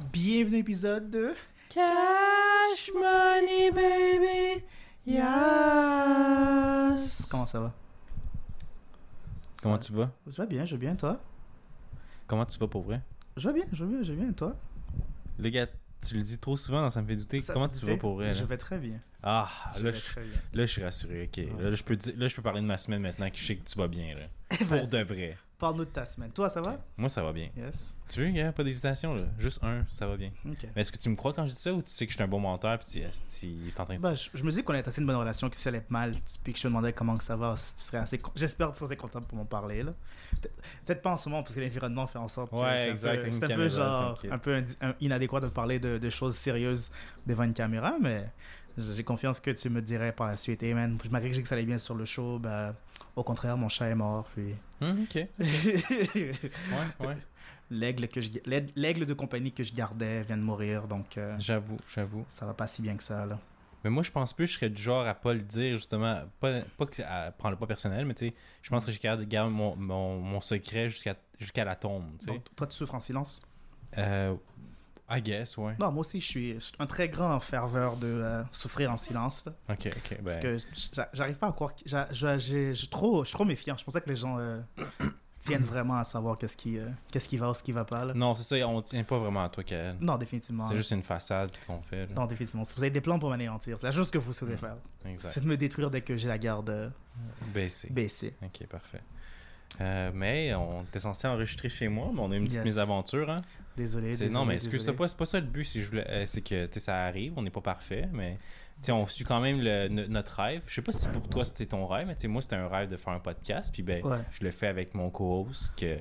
Bienvenue à l'épisode de Cash money, baby. Yes. Comment ça va? Comment tu vas? Je vais bien, je vais bien, toi? Comment tu vas pour vrai? Je vais bien, je vais bien, je vais bien, toi? Les gars, tu le dis trop souvent, ça me fait douter. Ça Comment fait tu douter. vas pour vrai Je vais très bien. Ah, Je là vais je, très bien. là, je suis rassuré. Ok, Ouais. là, je peux dire- là, je peux parler de ma semaine maintenant que je sais que tu vas bien. Là. Pour de vrai. Parle-nous de ta semaine. Toi, ça va? Moi, ça va bien. Yes. Tu veux, gars, pas d'hésitation. là. Juste un, ça va bien. Ok. Mais est-ce que tu me crois quand je dis ça ou tu sais que je suis un bon menteur puis tu est en train de Bah, je, je me dis qu'on est assez une bonne relation, que si ça allait mal, puis que je te demandais comment que ça va, si tu serais assez. J'espère que tu serais assez content pour m'en parler, là. Pe- Peut-être pas en ce moment, parce que l'environnement fait en sorte que Ouais, exact, c'est un peu genre, tranquille. un peu un- inadéquat de parler de, de choses sérieuses devant une caméra, mais j'ai confiance que tu me dirais par la suite. Et man, malgré que j'ai que ça allait bien sur le show, bah, au contraire, mon chat est mort, puis. Hum, ok. Ouais, ouais. L'aigle que je l'aigle- de compagnie que je gardais vient de mourir, donc euh, J'avoue, j'avoue. ça va pas si bien que ça, là. Mais moi, je pense plus que je serais du genre à pas le dire, justement. Pas, pas que- à prendre le pas personnel, mais tu sais, je pense que je garde, mon, mon, mon secret jusqu'à jusqu'à la tombe, tu sais. Donc, toi, tu souffres en silence? Euh, I guess, ouais. Non, moi aussi, je suis, je suis un très grand ferveur de euh, souffrir en silence. là. Ok, ok. parce Ben, que j'a- j'arrive pas à croire. que- Je suis trop, méfiant. Je pensais que les gens euh, tiennent vraiment à savoir qu'est-ce qui, euh, qu'est-ce qui va ou ce qui va pas. Là. non, c'est ça, on tient pas vraiment à toi, Kael. Non, définitivement. C'est juste une façade qu'on fait. là. Non, définitivement. Si vous avez des plans pour m'anéantir, c'est la chose que vous savez faire. Exact. C'est de me détruire dès que j'ai la garde euh, Baissé. baissée. Ok, parfait. Euh, mais on était censé enregistrer chez moi, mais on a une petite Yes. mésaventure, hein? Désolé. Non, mais excuse-toi pas, c'est pas ça le but. Si je voulais, euh, c'est que sais, ça arrive, on n'est pas parfait, mais on suit quand même le- notre rêve. Je sais pas si pour toi c'était ton rêve, mais moi c'était un rêve de faire un podcast, puis ben, Ouais. je le fais avec mon co-host que,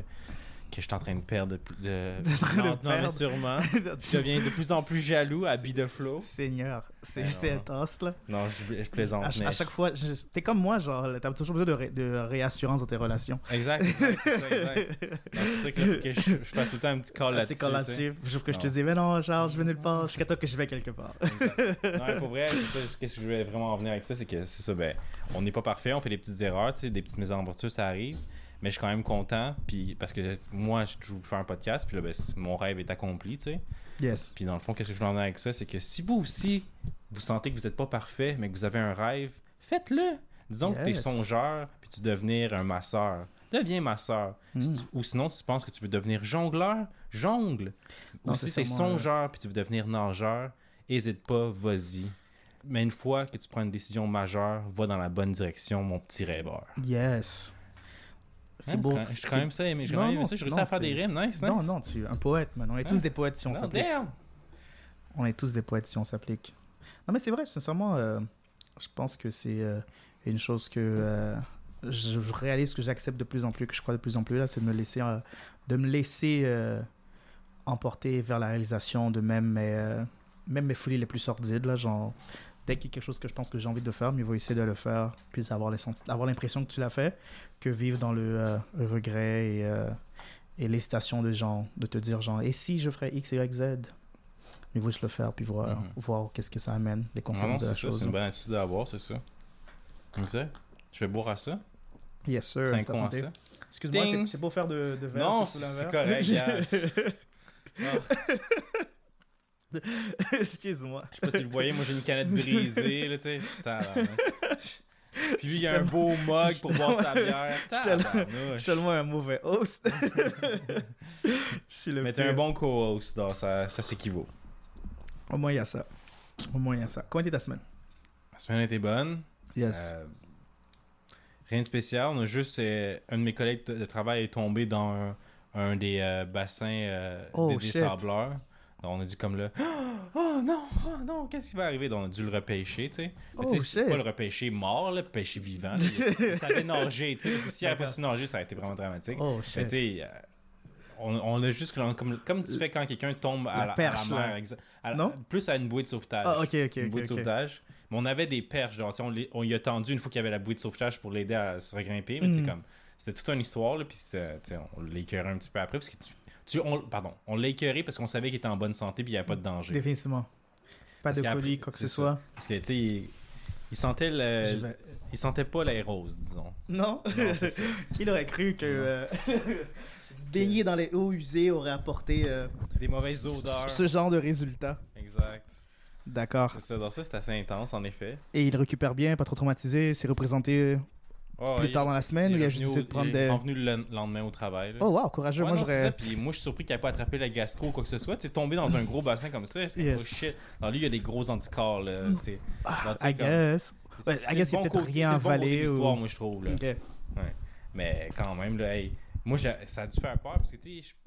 que je suis en train de perdre de, de, en train de lentement, mais sûrement. Je deviens de plus en plus jaloux à Be the Flow. Seigneur, c'est non, c'est non. intense là. Non, je, je plaisante. À, mais à chaque fois, je- t'es comme moi, genre, t'as toujours besoin de, ré- de réassurance dans tes relations. Exact, exact, c'est ça, exact. Non, C'est pour ça que, là, faut que je, je fasse tout le temps un petit call là-dessus. quand tu sais. là-dessus. Que je te Non. dis, mais non, genre, je vais nulle part, jusqu'à toi que je vais quelque part. Exact. Non, pour vrai, qu'est-ce que je voulais vraiment en venir avec ça, c'est que c'est ça, ben, on n'est pas parfait, on fait des petites erreurs, tu sais, des petites mésaventures, ça arrive. Mais je suis quand même content, puis parce que moi, je toujours faire un podcast, puis là, ben, mon rêve est accompli, tu sais. Yes. Puis dans le fond, qu'est-ce que je veux en venir avec ça, c'est que si vous aussi, vous sentez que vous n'êtes pas parfait, mais que vous avez un rêve, faites-le. Disons que tu es songeur, puis tu veux devenir un masseur. Deviens masseur. Si Mm. tu- ou sinon, si tu penses que tu veux devenir jongleur, jongle. Non, ou si tu es sûrement, songeur, puis tu veux devenir nageur, hésite pas, vas-y. Mais une fois que tu prends une décision majeure, va dans la bonne direction, mon petit rêveur. Yes. C'est beau. Je quand même ça, mais j'ai Non, quand même non, ça. Je réussis à faire des rimes, nice, nice. Non, non, tu es un poète, man. On est tous des poètes si on Non, s'applique. On est tous des poètes si on s'applique. Non, mais c'est vrai, sincèrement, euh, je pense que c'est euh, une chose que euh, je réalise que j'accepte de plus en plus, que je crois de plus en plus là, c'est de me laisser, de me laisser emporter vers la réalisation de même mes, même mes folies les plus sordides. Là, genre, dès qu'il y a quelque chose que je pense que j'ai envie de faire, mais il faut essayer de le faire, puis avoir, les senti- avoir l'impression que tu l'as fait, que vivre dans le euh, regret et, euh, et l'hésitation de gens, de te dire genre, et si je ferais X, Y, Z? Mais il faut juste le faire, puis voir, Mhm. voir qu'est-ce que ça amène, les non, conséquences de c'est la ça, chose. c'est une bonne attitude à avoir, c'est ça. Exact. Je vais boire à ça? Yes, sir. T'as con à santé. ça. Excuse-moi, c'est- c'est pour faire de, de verre. Non, c'est correct, gars. Excuse-moi. Je sais pas si vous voyez, moi j'ai une canette brisée, là, tu sais. tabarnak. Puis lui, il a un beau mug pour boire sa bière. Je suis tellement- un mauvais host. Je suis le Mais t'es un bon co-host, ça, ça s'équivaut. Au moins, il y a ça. Au moins, il y a ça. Comment était ta semaine? La semaine était bonne. Yes. Euh, rien de spécial. On a juste. euh, un de mes collègues de travail est tombé dans un, un des euh, bassins Oh, des, sableurs. Donc on a dû comme là. Oh non, oh non, qu'est-ce qui va arriver? Donc on a dû le repêcher, tu sais. Mais Oh, tu sais, c'est shit. pas le repêcher mort, là, pêcher vivant. il savait nager, tu sais. Parce que s'il avait pas su nager, ça a été vraiment dramatique. oh, Mais shit. tu sais, euh, on, on a juste comme, comme, tu fais quand quelqu'un tombe à La la, à perche, la mer. à la- Non? Plus à une bouée de sauvetage. Ah, ok, ok, Une bouée de sauvetage. Mais on avait des perches. on, les- on y a tendu une fois qu'il y avait la bouée de sauvetage pour l'aider à se regrimper. Mais sais, Mm. comme. C'était toute une histoire, là. Puis on l'a écœuré un petit peu après. Parce que tu. Tu- on, pardon. On l'a écœuré parce qu'on savait qu'il était en bonne santé. Puis il n'y avait pas de danger. Définitivement. Pas Parce de colis, quoi que ce ça. soit. Parce que, tu sais, il, il sentait le. Vais- Il sentait pas l'air rose, disons. Non? Qui aurait cru que. euh, Se baigner dans les eaux usées aurait apporté euh, Des mauvaises odeurs. ce genre de résultat. Exact. D'accord. C'est ça. Donc ça, c'est assez intense, en effet. Et il récupère bien, pas trop traumatisé. C'est représenté Oh, plus il- tard dans la semaine ou il a juste essayé de prendre il est des. revenu le lendemain au travail. là. Oh wow, courageux. Ouais, Moi non, c'est ça. j'aurais. Puis moi, je suis surpris qu'il n'ait pas attrapé la gastro ou quoi que ce soit. Tu sais, tombé dans un gros bassin comme ça. c'est Yes. Oh shit. Alors lui, il y a des gros anticorps. Là. C'est, Ah, I comme- guess. Ouais, c'est I guess il y a bon peut-être rien c'est bon avalé de l'histoire, ou- moi, je trouve. Là. Mais quand même, là, hey, moi, ça a dû faire peur parce que,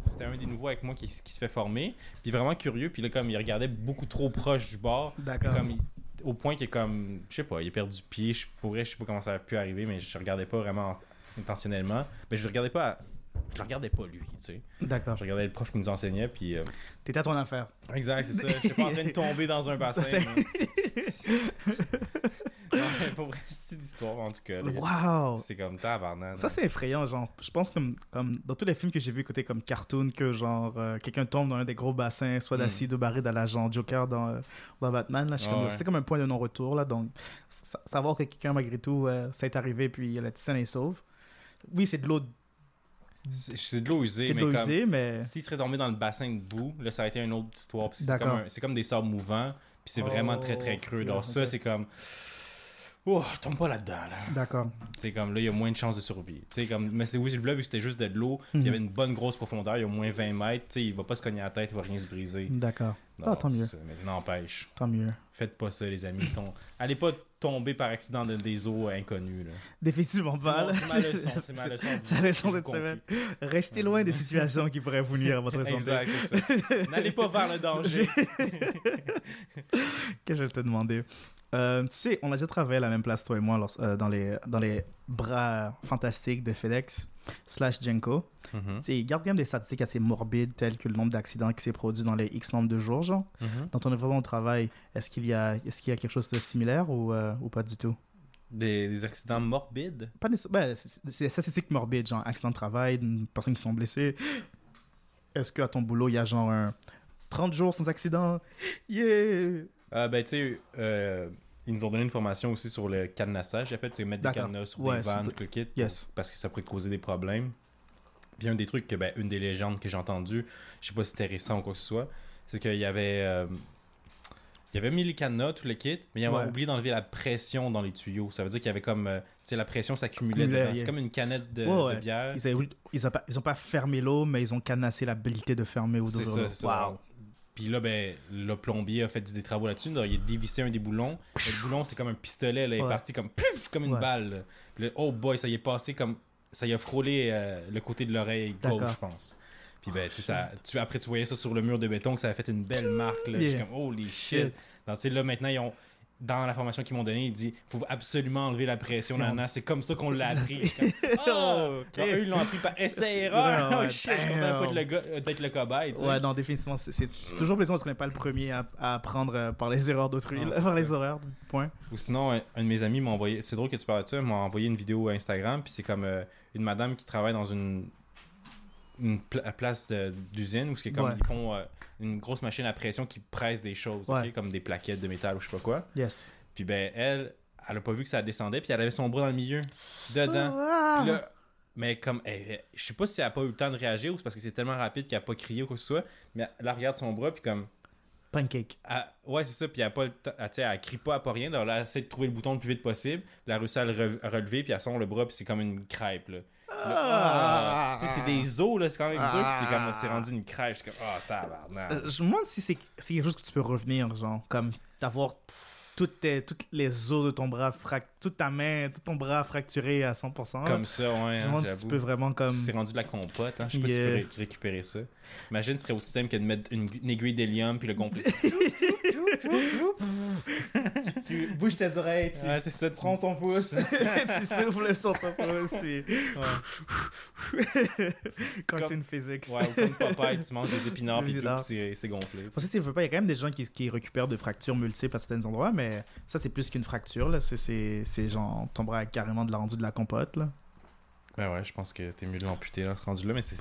c'était un des nouveaux avec moi qui, qui se fait former. Puis vraiment curieux. Puis là, comme il regardait beaucoup trop proche du bord. D'accord. Comme il- au point qu'il est comme, je sais pas, il a perdu pied. Je pourrais, je sais pas comment ça a pu arriver, mais je regardais pas vraiment intentionnellement. Mais je regardais pas, je le regardais pas lui, tu sais. D'accord. Je regardais le prof qui nous enseignait, puis. euh, T'étais à ton affaire. Exact, c'est ça. Je suis pas en train de tomber dans un bassin. Non, mais pour vrai, c'est une histoire en tout cas. Wow. C'est comme tabarnak. Ça, c'est effrayant, genre. Je pense comme, comme dans tous les films que j'ai vus côté comme cartoon, que genre euh, quelqu'un tombe dans un des gros bassins, soit Mm. d'acide ou barré dans la genre Joker dans, euh, dans Batman. Là, je suis comme- ouais. C'est comme un point de non-retour, là. Donc, sa- savoir que quelqu'un, malgré tout, euh, ça est arrivé, puis la saine et sauve. Oui, c'est de l'eau C'est de l'eau usée, c'est de mais l'eau comme. usée, mais. S'il serait tombé dans le bassin de boue, là, ça aurait été une autre histoire. parce que C'est comme, comme des sables mouvants, puis c'est vraiment très très creux. Oh, Donc, ok. ça, c'est comme. Oh, tombe pas là-dedans, là. D'accord. C'est comme là, il y a moins de chances de survie. Tu sais, comme, mais c'est oui, le vu que c'était juste de l'eau, il y Mhm. avait une bonne grosse profondeur, il y a au moins 20 mètres, tu sais, il va pas se cogner la tête, il va rien se briser. D'accord. Ah, Non, tant mieux. Mais n'empêche, Tant mieux. faites pas ça, les amis. Allez pas tomber par accident dans des eaux inconnues. là. Définitivement pas. c'est ma leçon, c'est ma leçon. C'est la leçon cette semaine. Restez loin des situations qui pourraient vous nuire à votre santé. Exact, c'est ça. N'allez pas vers le danger. que je vais te demander? Euh, tu sais, on a déjà travaillé à la même place, toi et moi, euh, dans, les, dans les bras fantastiques de FedEx slash Genko. Mhm, Tu sais, ils gardent quand même des statistiques assez morbides, telles que le nombre d'accidents qui s'est produit dans les X nombre de jours, genre. mhm. Dans ton environnement au travail, est-ce qu'il y, a- qu'il y a quelque chose de similaire ou, euh, ou pas du tout? Des, des accidents morbides? Pas ben, c'est des statistiques morbides, genre accident de travail, une personne qui sont blessées. Est-ce qu'à ton boulot, il y a genre un 30 jours sans accident? Yeah! Ah, ben, tu sais, euh, ils nous ont donné une formation aussi sur le cadenassage. J'appelle, tu sais, mettre des cadenas sur Ouais, des vannes, le kit, Yes. parce que ça pourrait causer des problèmes. Puis un des trucs que, ben, une des légendes que j'ai entendues, je sais pas si c'était récent ou quoi que ce soit, c'est qu'il y avait. euh, il y avait mis les cadenas, tout le kit, mais il avait Ouais. oublié d'enlever la pression dans les tuyaux. Ça veut dire qu'il y avait comme. euh, tu sais, la pression s'accumulait Accumulait, dedans. yeah. C'est comme une canette de, Ouais, de ouais. bière. Ils, avaient- ils ont pas, ils ont pas fermé l'eau, mais ils ont canassé l'habilité de fermer ou C'est d'ouvrir l'eau. c'est ça. Wow. Puis là, ben, le plombier a fait des travaux là-dessus. Il a dévissé un des boulons. Et le boulon, c'est comme un pistolet. Là, il est parti comme puf, comme une Ouais. balle. Puis là, oh boy, ça y est passé comme. Ça y a frôlé euh, le côté de l'oreille gauche, je pense. Puis ben, tu sais, ça, tu, après, tu voyais ça sur le mur de béton, que ça a fait une belle marque. Là. Yeah. Comme, holy shit. Shit. Donc, tu sais, là, maintenant, ils ont. Dans la formation qu'ils m'ont donnée, il dit faut absolument enlever la pression. Si on- Nana. C'est comme ça qu'on l'a appris. Oh! Ok. Genre, eux, ils l'ont appris par essai-erreur. Ouais, oh shit, je de pas le, euh, d'être le cobaye. Ouais, non, définitivement, c'est- c'est toujours plaisant parce qu'on n'est pas le premier à, à apprendre euh, par les erreurs d'autrui, par les horreurs, point. Ou sinon, un, un de mes amis m'a envoyé. C'est drôle que tu parles de ça. m'a envoyé une vidéo Instagram. Puis c'est comme euh, une madame qui travaille dans une, une pla- place d'usine où c'est comme Ouais. ils font euh, une grosse machine à pression qui presse des choses, comme des plaquettes de métal ou je sais pas quoi. Yes. Puis ben elle, elle a pas vu que ça descendait. Puis elle avait son bras dans le milieu, dedans. Ah! Là, mais comme, elle- elle- je sais pas si elle a pas eu le temps de réagir ou c'est parce que c'est tellement rapide qu'elle a pas crié ou quoi que ce soit. Mais elle regarde son bras puis comme. Pancake. Elle- ouais, c'est ça. Puis elle, a pas le temps- elle, tu sais, elle crie pas, elle pas rien. Donc là, elle essaie de trouver le bouton le plus vite possible. Puis elle a réussi à le re- à relever. Puis elle sort le bras. Puis c'est comme une crêpe. Là. Ah! Sais, c'est des os. là C'est quand même dur. Puis c'est comme, c'est rendu une suis comme, oh, tabarnak. Euh, je me demande si c'est c'est quelque chose que tu peux revenir, genre, comme d'avoir toutes, tes- toutes les os de ton bras, frac toute ta main, tout ton bras fracturé à 100%. Comme ça, ouais. je me hein, si tu peux vraiment comme... C'est rendu de la compote. Hein. Je sais pas si tu peux ré- récupérer ça. Imagine, ce serait aussi simple que de mettre une, une aiguille d'hélium puis le gonfler. tu bouges tes oreilles, tu ouais, c'est ça. Tu prends ton pouce, tu souffles sur ton pouce, puis... Cartoon physics. Ouais, ou comme Popeye, tu manges des épinards puis c'est gonflé. Parce que tu veux pas, il y a quand même des gens qui, qui récupèrent des fractures multiples à certains endroits, mais ça, c'est plus qu'une fracture, là. C'est- genre, bras a carrément de la rendu de la compote, là. Ben ouais, je pense que t'es mieux de l'amputer là, ce rendu là, mais c'est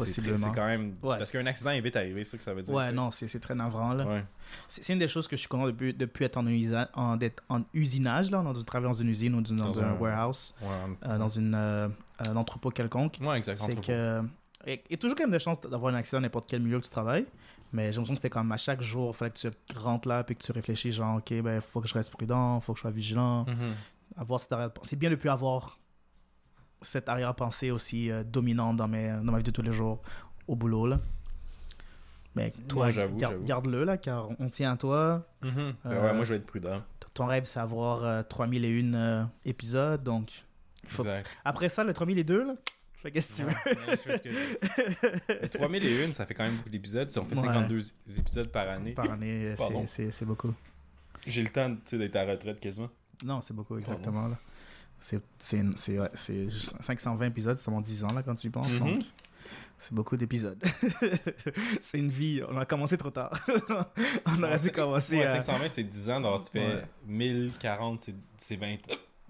quand même. Ouais, parce qu'un accident est vite arrivé, c'est ça que ça veut dire. Ouais, non, c'est c'est très navrant, là. Ouais. C'est une des choses que je suis content depuis, depuis être en, usa- en, d'être en usinage, là, dans un travail dans une usine ou dans, Dans un, un- warehouse, Ouais, euh, dans une, euh, un entrepôt quelconque. ouais exact. C'est que Il y a toujours quand même des chances d'avoir un accident dans n'importe quel milieu que tu travailles. Mais j'ai l'impression que c'était comme à chaque jour, il fallait que tu rentres là et que tu réfléchis, genre, ok, ben, faut que je reste prudent, faut que je sois vigilant. Mhm. Avoir cette C'est bien de plus avoir cette arrière-pensée aussi euh, dominante dans, mes, dans ma vie de tous les jours au boulot, là. Mais toi, gar- garde-le, là, car on tient à toi. Mhm. Ben Euh, ouais, moi, je vais être prudent. Ton rêve, c'est avoir euh, 3001 euh, épisodes, donc... il Faut... Après ça, le 3002, là, fais qu'est-ce que tu veux. Ouais, ouais, je fais ce que je veux. 3001, ça fait quand même beaucoup d'épisodes. Si on fait Ouais. 52 épisodes par année, Par année, Pardon. c'est- beaucoup. j'ai le temps d'être à la retraite quasiment. Non, c'est beaucoup, exactement. là. C'est c'est- c'est- ouais, c'est juste 520 épisodes, c'est seulement 10 ans là, quand tu y penses. Mhm. donc c'est beaucoup d'épisodes. c'est une vie. On a commencé trop tard. on aurait dû commencer Ouais, à 520, c'est 10 ans. Donc, tu fais Ouais. 1040, c'est- c'est 20,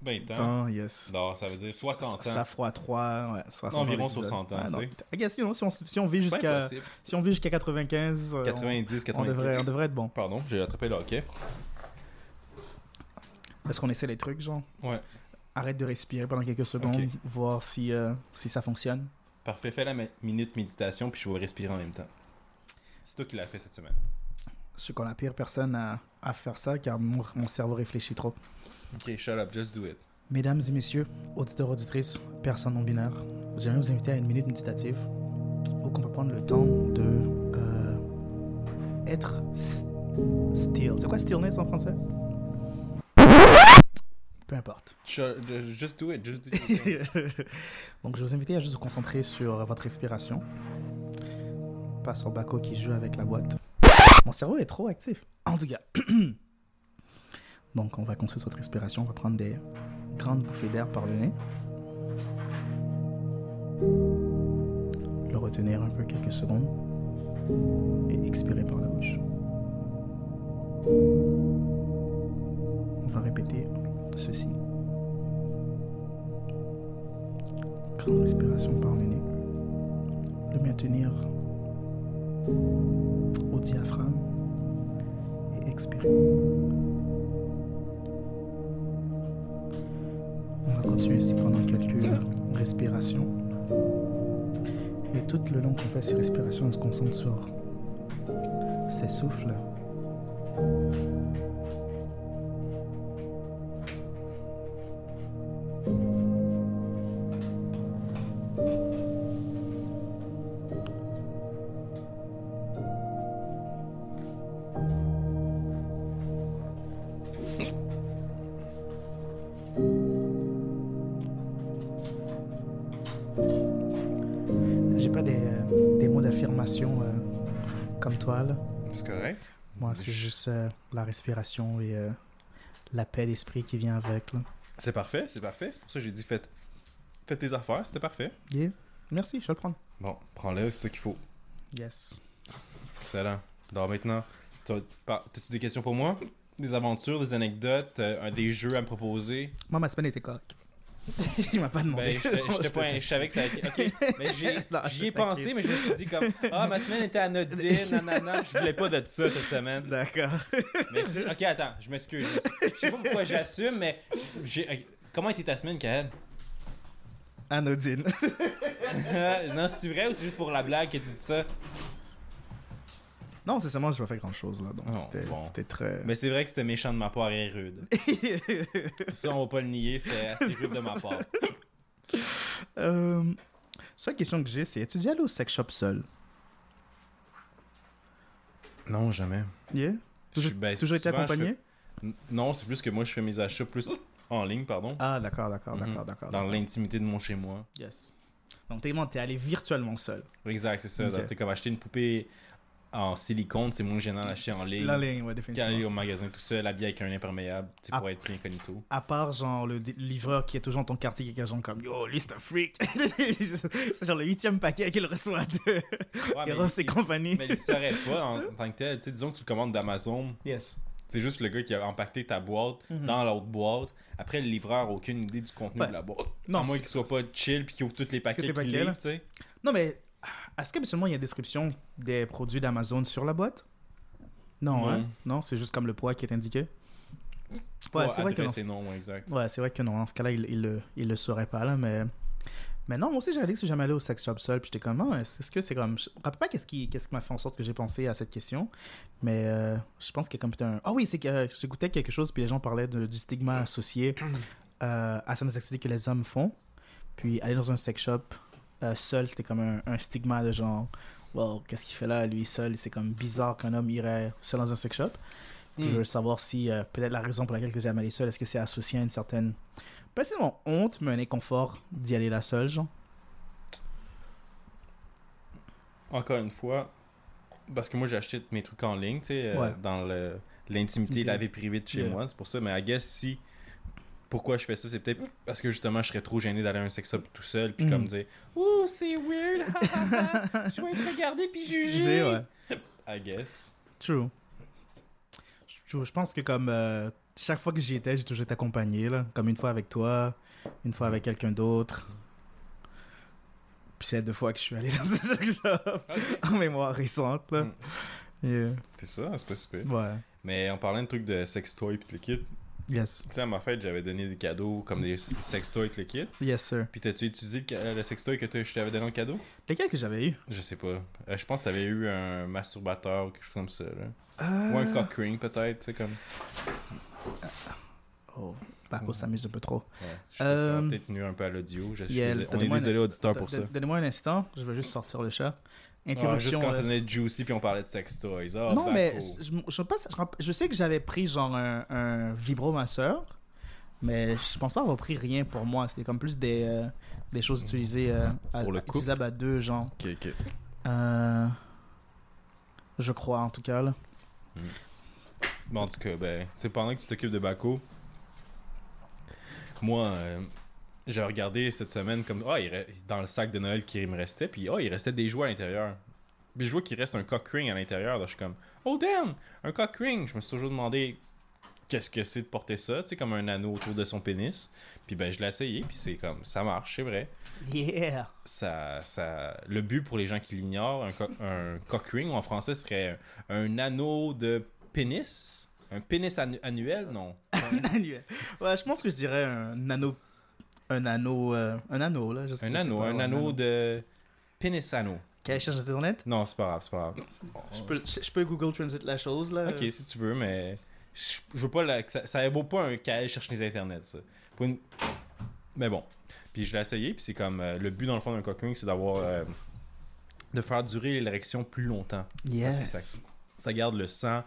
20 ans. Yes. Donc, ça veut dire 60 Ça, ans. ça fois 3, ouais, 60 Environ épisodes. 60 ans, Ouais, non. you know, si, on, si on vit jusqu'à si on vit jusqu'à 95, euh, on- 90, on, 90. devrait, on devrait être bon. Pardon, j'ai attrapé le hockey. Est-ce qu'on essaie les trucs, genre Ouais. Arrête de respirer pendant quelques secondes, voir si, euh, si ça fonctionne. Parfait, fais la mi- minute méditation, puis je vais respirer en même temps. C'est toi qui l'as fait cette semaine. Je suis qu'on la pire personne à, à faire ça car mon, mon cerveau réfléchit trop. Ok, shut up, just do it. Mesdames et messieurs, auditeurs, auditrices, personnes non binaires, j'aimerais vous inviter à une minute méditative où on peut prendre le temps de euh, être still. C'est quoi stillness en français? Peu importe. Just do it, just do it. Donc je vais vous inviter à juste vous concentrer sur votre respiration. Pas sur Baco qui joue avec la boîte. Mon cerveau est trop actif. En tout cas. Donc on va concentrer votre respiration. On va prendre des grandes bouffées d'air par le nez. Le retenir un peu quelques secondes. Et expirer par la bouche. On va répéter ceci. Grande respiration par le nez. Le maintenir au diaphragme et expirer. On va continuer ainsi pendant quelques respirations. Et tout le long qu'on fait ces respirations, on se concentre sur ces souffles. Toi. C'est correct. Moi, c'est juste euh, la respiration et euh, la paix d'esprit qui vient avec. C'est parfait, c'est parfait. C'est pour ça que j'ai dit faites, faites tes affaires, c'était parfait. Yeah. Merci, je vais le prendre. Bon, prends-le, c'est ça qu'il faut. Yes. Excellent. Donc maintenant, t'as-tu des questions pour moi? Des aventures, des anecdotes, euh, des jeux à me proposer? Moi, ma semaine était correcte. Il m'a pas demandé. Ben, je savais que ça allait- Ok, mais je j'y ai pensé, mais je me suis dit comme, ah, ma semaine était anodine, nanana. Je voulais pas de ça cette semaine. D'accord. Mais ok, attends, je m'excuse. je sais pas pourquoi j'assume, mais comment était ta semaine, Kael? Anodine. non, c'est vrai ou c'est juste pour la blague que tu dis ça? Non, c'est seulement, je vais faire grand chose là. Donc, c'était bon. très. Mais c'est vrai que c'était méchant de ma part et rude. Ça, on va pas le nier, c'était assez rude de ma part. Euh, seule question que j'ai, c'est es-tu déjà allé au sex shop seul? Non, jamais. Yeah? Toujours, Je- ben, toujours été je accompagné? Non, c'est plus que moi, je fais mes achats plus en ligne, pardon. Ah, d'accord, d'accord, Mhm. d'accord, d'accord. Dans l'intimité de mon chez-moi. Yes. Donc, t'es allé virtuellement seul. Exact, c'est ça. Ok. C'est comme acheter une poupée en silicone, c'est moins gênant d'acheter en ligne. La ligne, ouais, définitivement. au magasin tout seul, habillé avec un imperméable, tu sais, Ah. pour être pris incognito. À part, genre, le livreur qui est toujours dans ton quartier, qui est genre comme Yo, un freak. c'est genre le huitième paquet qu'il reçoit de Ouais, Eros et compagnie. Mais il saurait pas en, en tant que tel. Tu sais, disons que tu le commandes d'Amazon, Yes. c'est juste le gars qui a empaqueté ta boîte Mhm. dans l'autre boîte. Après, le livreur n'a aucune idée du contenu Ouais. de la boîte. Non, à moins qu'il soit pas chill puis qu'il ouvre tous les paquets qu'il livre, tu sais. Non, mais est-ce qu'habituellement, il y a une description des produits d'Amazon sur la boîte? Non, Non. hein? Non, c'est juste comme le poids qui est indiqué? Ouais, c'est vrai que non. ouais, exact. Ouais, c'est vrai que non. Dans ce cas-là, il, il, le, il le saurait pas, là, mais Mais non, moi aussi, dit que suis jamais allé au sex shop seul. Puis j'étais comme, ah, est-ce que c'est comme. Je me rappelle pas qu'est-ce qui, qu'est-ce qui m'a fait en sorte que j'ai pensé à cette question. Mais euh, je pense qu'il y a comme un. Ah oui, c'est que euh, j'écoutais quelque chose, puis les gens parlaient de- du stigma associé euh, à certaines activités que les hommes font. Puis aller dans un sex shop euh, seul, c'était comme un, un stigma de genre, wow, qu'est-ce qu'il fait là, lui seul C'est comme bizarre qu'un homme irait seul dans un sex shop. Puis Je Hmm. veux savoir si euh, peut-être la raison pour laquelle que j'aime aller seul, est-ce que c'est associé à une certaine. Pas nécessairement honte, mais un inconfort d'y aller là seul, genre? Encore une fois, parce que moi j'ai acheté mes trucs en ligne, tu sais, euh, Ouais. dans l'intimité, Intimité. la vie privée de chez Yeah. moi. C'est pour ça, mais I guess si. Pourquoi je fais ça, c'est peut-être parce que justement je serais trop gêné d'aller à un sex shop tout seul, puis Mhm. comme dire Ouh, c'est weird, je vais être regardé puis jugé. Ouais. I guess. True. Je, je pense que comme euh, chaque fois que j'y étais, j'ai toujours été accompagné, là. Comme une fois avec toi, une fois avec quelqu'un d'autre. Puis c'est deux fois que je suis allé dans ce sex shop en mémoire récente, là. Mm. Yeah. C'est ça, c'est pas si. Ouais. Mais en parlant de trucs de sex toy puis le kit, Yes. tu sais, à ma fête, j'avais donné des cadeaux comme des sex toys le kit. Yes, sir. Puis t'as-tu utilisé le, le sex toy que je t'avais donné en cadeau? Lesquels que j'avais eu Je sais pas. Euh, je pense que t'avais eu un masturbateur ou quelque chose comme ça. Là. Euh, Ou un cock ring peut-être, tu sais, comme. Oh, Paco s'amuse un peu trop. Ouais. Je Euh, peut-être tenu un peu à l'audio. Je- yeah, suis désolé. on est désolé, auditeur, pour ça. Don- Donnez-moi un instant, je vais juste sortir le chat. Ah, juste Interruption. quand euh, ça venait de Juicy puis on parlait de sex toys. Ah, non, mais je, je, je sais que j'avais pris genre un, un vibromasseur, mais je pense pas avoir pris rien pour moi. C'était comme plus des, euh, des choses utilisées euh, à, Pour le couple? utilisables à deux, genre. Ok, ok. Euh, je crois, en tout cas. Là. Bon, en tout cas, ben, pendant que tu t'occupes de Baco, moi, j'ai regardé cette semaine comme, ah, il dans le sac de Noël qui me restait, puis ah, il restait des jouets à l'intérieur. Puis je vois qu'il reste un cock ring à l'intérieur, là, je suis comme, oh damn, un cock ring. Je me suis toujours demandé qu'est-ce que c'est de porter ça, tu sais, comme un anneau autour de son pénis. Puis ben, je l'ai essayé, puis c'est comme, ça marche, c'est vrai. Yeah! Ça, ça, le but pour les gens qui l'ignorent, un, co- un cock ring, ou en français, serait un, un anneau de pénis? Un pénis annu- annuel, non. Annuel. ouais, je pense que je dirais un anneau. Un anneau. euh, un anneau, là. Je sais- Un je sais anneau, pas, un ouais, anneau de pénis anneau. Quelle cherche sur internet? Non, c'est pas grave, c'est pas grave. Je peux, je, je peux Google Translate la chose, là. Ok, si tu veux, mais je, je veux pas la- ça, ça vaut pas un cahier cherche les internets, ça. Pour une- Mais bon. Puis je l'ai essayé, puis c'est comme euh, le but dans le fond d'un cock ring, c'est d'avoir euh, de faire durer l'érection plus longtemps. Parce que Yes. Ça garde le sang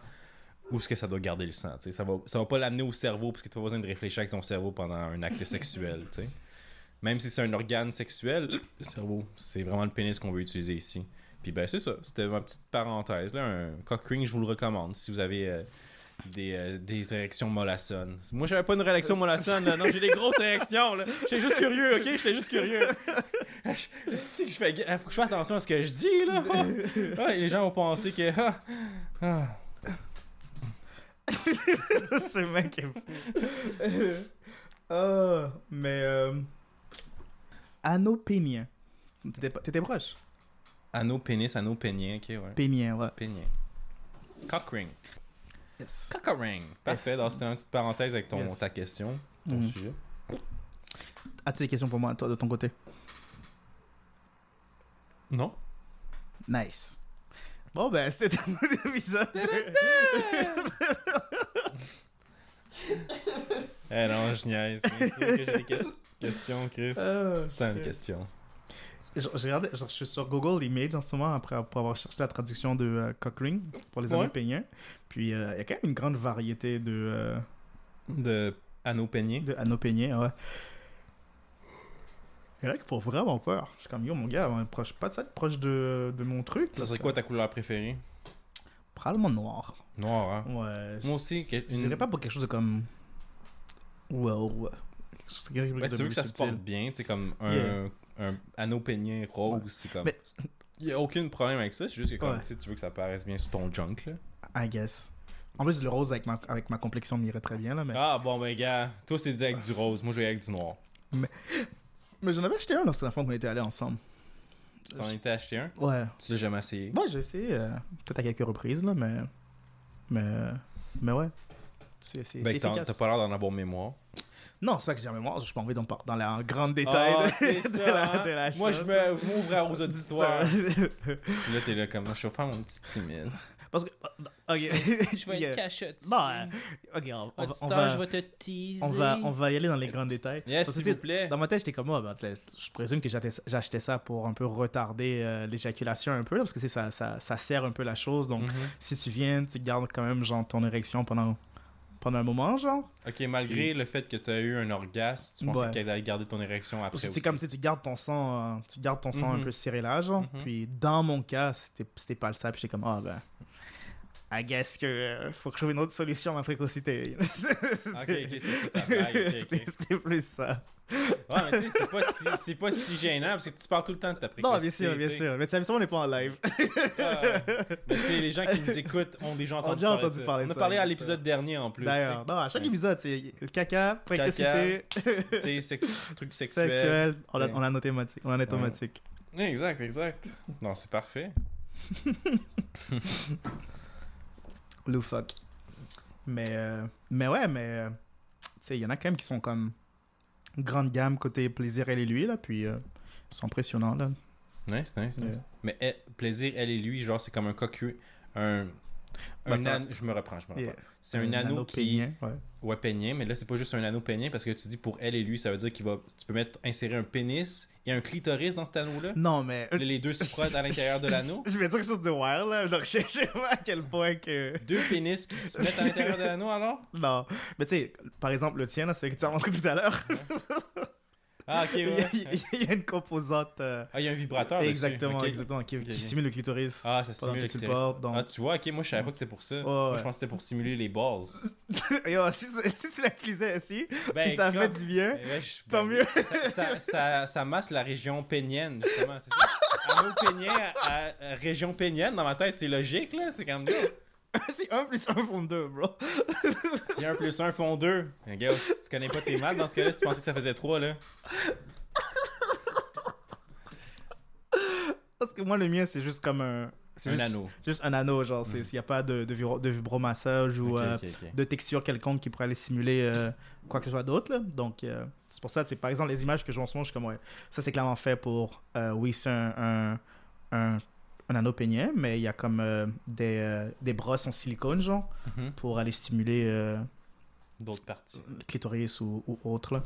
où est-ce que ça doit garder le sang. Ça va, ça va pas l'amener au cerveau parce que tu as besoin de réfléchir avec ton cerveau pendant un acte sexuel. tu sais. Même si c'est un organe sexuel, le cerveau, c'est vraiment le pénis qu'on veut utiliser ici. Puis ben c'est ça, c'était ma petite parenthèse. Là. Un cock ring, je vous le recommande si vous avez euh, des, euh, des érections mollassonnes. Moi j'avais pas une réaction mollassonne, là. non j'ai des grosses érections. là. J'étais juste curieux, ok? J'étais juste curieux. C'est que je fais, ga- faut que je fasse attention à ce que je dis là? Ah. Les gens vont penser que. ah, ah. Ce mec est fou. Ah, mais. Euh... Anneau pénien. T'étais proche? Anneau pénis, anneau pénien, ok, ouais. Pénien, ouais. Pénien. Cock ring. Yes. Cock ring. Parfait, Yes. donc c'était une petite parenthèse avec ton, Yes. ta question, ton Mhm. sujet. As-tu des questions pour moi, toi, de ton côté? Non. Nice. Bon, ben, c'était un épisode. Eh non, je niaise. J'ai des que- questions, Chris. Ah, T'as une question. Je, je regardais- je, je suis sur Google Images en ce moment après pour avoir cherché la traduction de euh, cock ring pour les Ouais. anneaux péniens. Puis euh, il y a quand même une grande variété de, euh, De anneau pénien. de anneaux. Ouais. Il y en a qui font vraiment peur. Je suis comme, yo, mon gars, on est proche, pas de ça, proche de, de mon truc. Ça serait quoi ta couleur préférée? Probablement noir. Noir, hein. Ouais. je- Moi aussi. que- Je une- dirais pas pour quelque chose de comme. Wow. Quelque chose- Ben, de tu veux que ça se porte bien, c'est comme un, Yeah. un anneau pénien rose, c'est comme. Mais- Il y a aucun problème avec ça, c'est juste que comme, Ouais. tu sais, tu veux que ça paraisse bien sur ton junk, là. I guess. En plus, le rose avec ma, avec ma complexion m'irait très bien, là. Mais, Ah bon, ben gars, toi c'est avec du rose, moi je vais avec du noir. mais j'en avais acheté un lorsque la fois qu'on était allés ensemble. T'en étais acheté un? Ouais. Tu l'as jamais essayé? Ouais, j'ai essayé, euh, peut-être à quelques reprises, là, mais. Mais. Mais ouais. C'est c'est- Ben t'as pas l'air d'en avoir mémoire. Non, c'est pas que j'ai mémoire, je peux envie dans, dans la en grand détail Ah, de, ça, la, hein? de la Moi, je chose. me- je m'ouvre aux auditoires. Là, t'es là comme, je vais faire mon petit timide. Parce que. Ok. Je vais être cachette. Non, euh, ok, on, on va, on, Auditeur, va, je vais te teaser. on, va, on va y aller dans les grands détails. Yes, s'il vous plaît. Dans ma tête, j'étais comme moi, ben, je présume que j'achetais ça pour un peu retarder euh, l'éjaculation un peu, là, parce que c'est ça, ça, ça sert un peu la chose. Donc, Mhm. si tu viens, tu gardes quand même genre ton érection pendant, pendant un moment, genre. Ok, malgré le fait que tu as eu un orgasme, tu pensais Ouais. qu'elle allait garder ton érection après c'est comme si tu gardes ton sang, euh, tu gardes ton sang un peu serré là, genre. Mhm. Puis dans mon cas, c'était c'était pas le ça. Puis j'étais comme, ah ben, I guess que euh, faut que je trouve une autre solution à ma précocité. Ok, ok, c'est ça ta blague, ok, ok. C'était c'était plus ça. Ouais, mais tu sais, c'est pas, si, c'est pas si gênant parce que tu parles tout le temps de ta précocité. Non, bien sûr, bien sûr. Mais tu sais, on n'est pas en live. Ah. mais tu sais, les gens qui nous écoutent ont déjà entendu, déjà parler, de entendu ça. parler de On a ça, parlé à l'épisode dernier en plus. D'ailleurs, non, à chaque Ouais. épisode, c'est le caca, précocité, tu sais, sex- trucs sexuels. sexuel. On a, Ouais. on a on a thématiques. Ouais, Exact, exact. Non, c'est parfait. Loufoque. Mais, euh, mais ouais, mais euh, tu sais, il y en a quand même qui sont comme grande gamme côté plaisir, elle et lui, là, puis euh, ils sont impressionnants, là. Nice, nice, nice. Mais eh, plaisir, elle et lui, genre, c'est comme un cocu. Un. Bah, un ça- anneau- je me reprends, je me reprends. Yeah. C'est un, anneau, qui. ouais. Ouais, peigné, mais là, c'est pas juste un anneau peigné parce que tu dis pour elle et lui, ça veut dire qu'il va. Tu peux mettre, insérer un pénis et un clitoris dans cet anneau-là? Non, mais. Là, les deux se frottent à l'intérieur de l'anneau? Je vais dire quelque chose de wild, là. Donc, je sais pas à quel point que. Deux pénis qui se mettent à l'intérieur de l'anneau alors? Non. Mais tu sais, par exemple, le tien, là, c'est ce que tu as montré tout à l'heure. Ah, ok, il, y a, ouais. il y a une composante. euh, Ah, il y a un vibrateur. exactement, exactement, qui, Ok, qui stimule le clitoris. Ah, ça simule le clitoris. portes, donc- Ah, tu vois, ok, moi je savais pas que c'était pour ça. moi, ouais. je pensais que c'était pour stimuler les balls. Et ouais, si, si tu l'utilisais ainsi, Ben, puis ça comme- fait du bien, Eh ouais, je- tant ben, mieux. Ça, ça, ça, ça masse la région pénienne, justement, c'est ça? Anneau pénien à, à- région pénienne, dans ma tête, c'est logique, là. C'est comme nous. c'est 1 plus 1 font 2, bro. Si 1 plus 1 font 2. Gars, si tu connais pas tes maths, dans ce cas-là, si tu pensais que ça faisait 3, là. Parce que moi, le mien, c'est juste comme un. C'est Un juste, anneau. C'est juste un anneau, genre, c'est- s'il n'y a pas de, de, vibro- de vibromassage ou Ok, euh, ok, ok. de texture quelconque qui pourrait aller simuler euh, quoi que ce soit d'autre. là. Donc, euh, c'est pour ça, c'est par exemple, les images que je vois en ce moment, je suis comme, ouais, ça c'est clairement fait pour, euh, oui, c'est un, un, un, un anneau pénien, mais il y a comme euh, des, euh, des brosses en silicone, genre, Mhm. pour aller stimuler euh, D'autres parties. clitoris ou, ou autre. Là.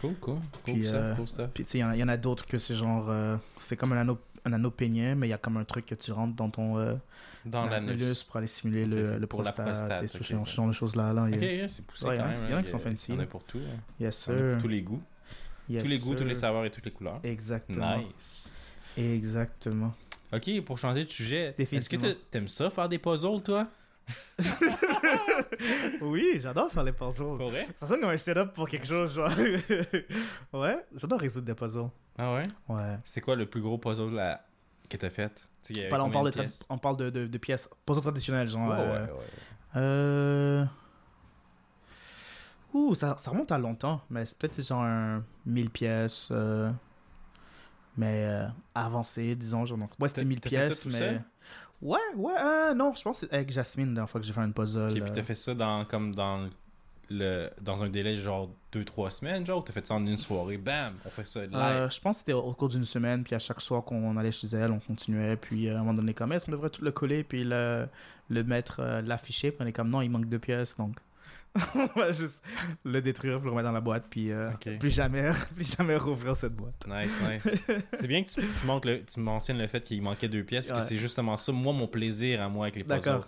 Cool, cool. Cool Puis, ça, cool ça. Puis, tu sais, il y en a- d'autres que c'est genre, c'est comme un anneau, un anneau pénien, mais il y a comme un truc que tu rentres dans ton Dans l'anus. pour aller stimuler le, le Pour la prostate, prostate, et ce ok, genre- ok. ce genre de choses-là. là. Ok, c'est poussé Ouais, quand il y en a- même. il y en a hein, qui sont fancy, Il y en a pour tout. hein. Yes, Il y en a sir. pour tous les goûts. Yes, tous les goûts, tous les saveurs et toutes les couleurs. Exactement. Nice. Exactement. Ok, pour changer de sujet, est-ce que t'aimes ça faire des puzzles, toi? Oui, j'adore faire les puzzles. Pour vrai? Ça sonne comme un setup pour quelque chose, genre. ouais, j'adore résoudre des puzzles. Ah ouais? Ouais. C'est quoi le plus gros puzzle que t'as fait? Pas là, on parle de, pièces? on parle de, de, de pièces. Puzzles traditionnels, genre. Ouais, euh, ouais, ouais. euh, Ouh, ça, ça remonte à longtemps, mais c'est peut-être genre un 1000 pièces. euh, Mais euh, avancé, disons. Genre, donc, ouais, c'était T'as- 1000 t'as fait ça pièces, mais. seul? Ouais, ouais, euh, non, je pense que c'est avec Jasmine la dernière fois que j'ai fait une puzzle. Ok, puis euh, t'as fait ça dans, comme dans, le, dans un délai genre 2-3 semaines, genre, ou t'as fait ça en une soirée, bam, on fait ça live. Euh, je pense que c'était au cours d'une semaine, puis à chaque soir qu'on allait chez elle, on continuait, puis euh, à un moment donné, comme est-ce qu'on devrait tout le coller, puis le, le mettre, euh, l'afficher, puis on est comme non, il manque deux pièces, donc on va juste le détruire, puis le remettre dans la boîte, puis euh, plus jamais, plus jamais rouvrir cette boîte. Nice, nice. c'est bien que tu, tu, le, tu mentionnes le fait qu'il manquait deux pièces, Ouais. c'est justement ça, moi, mon plaisir à moi avec les puzzles.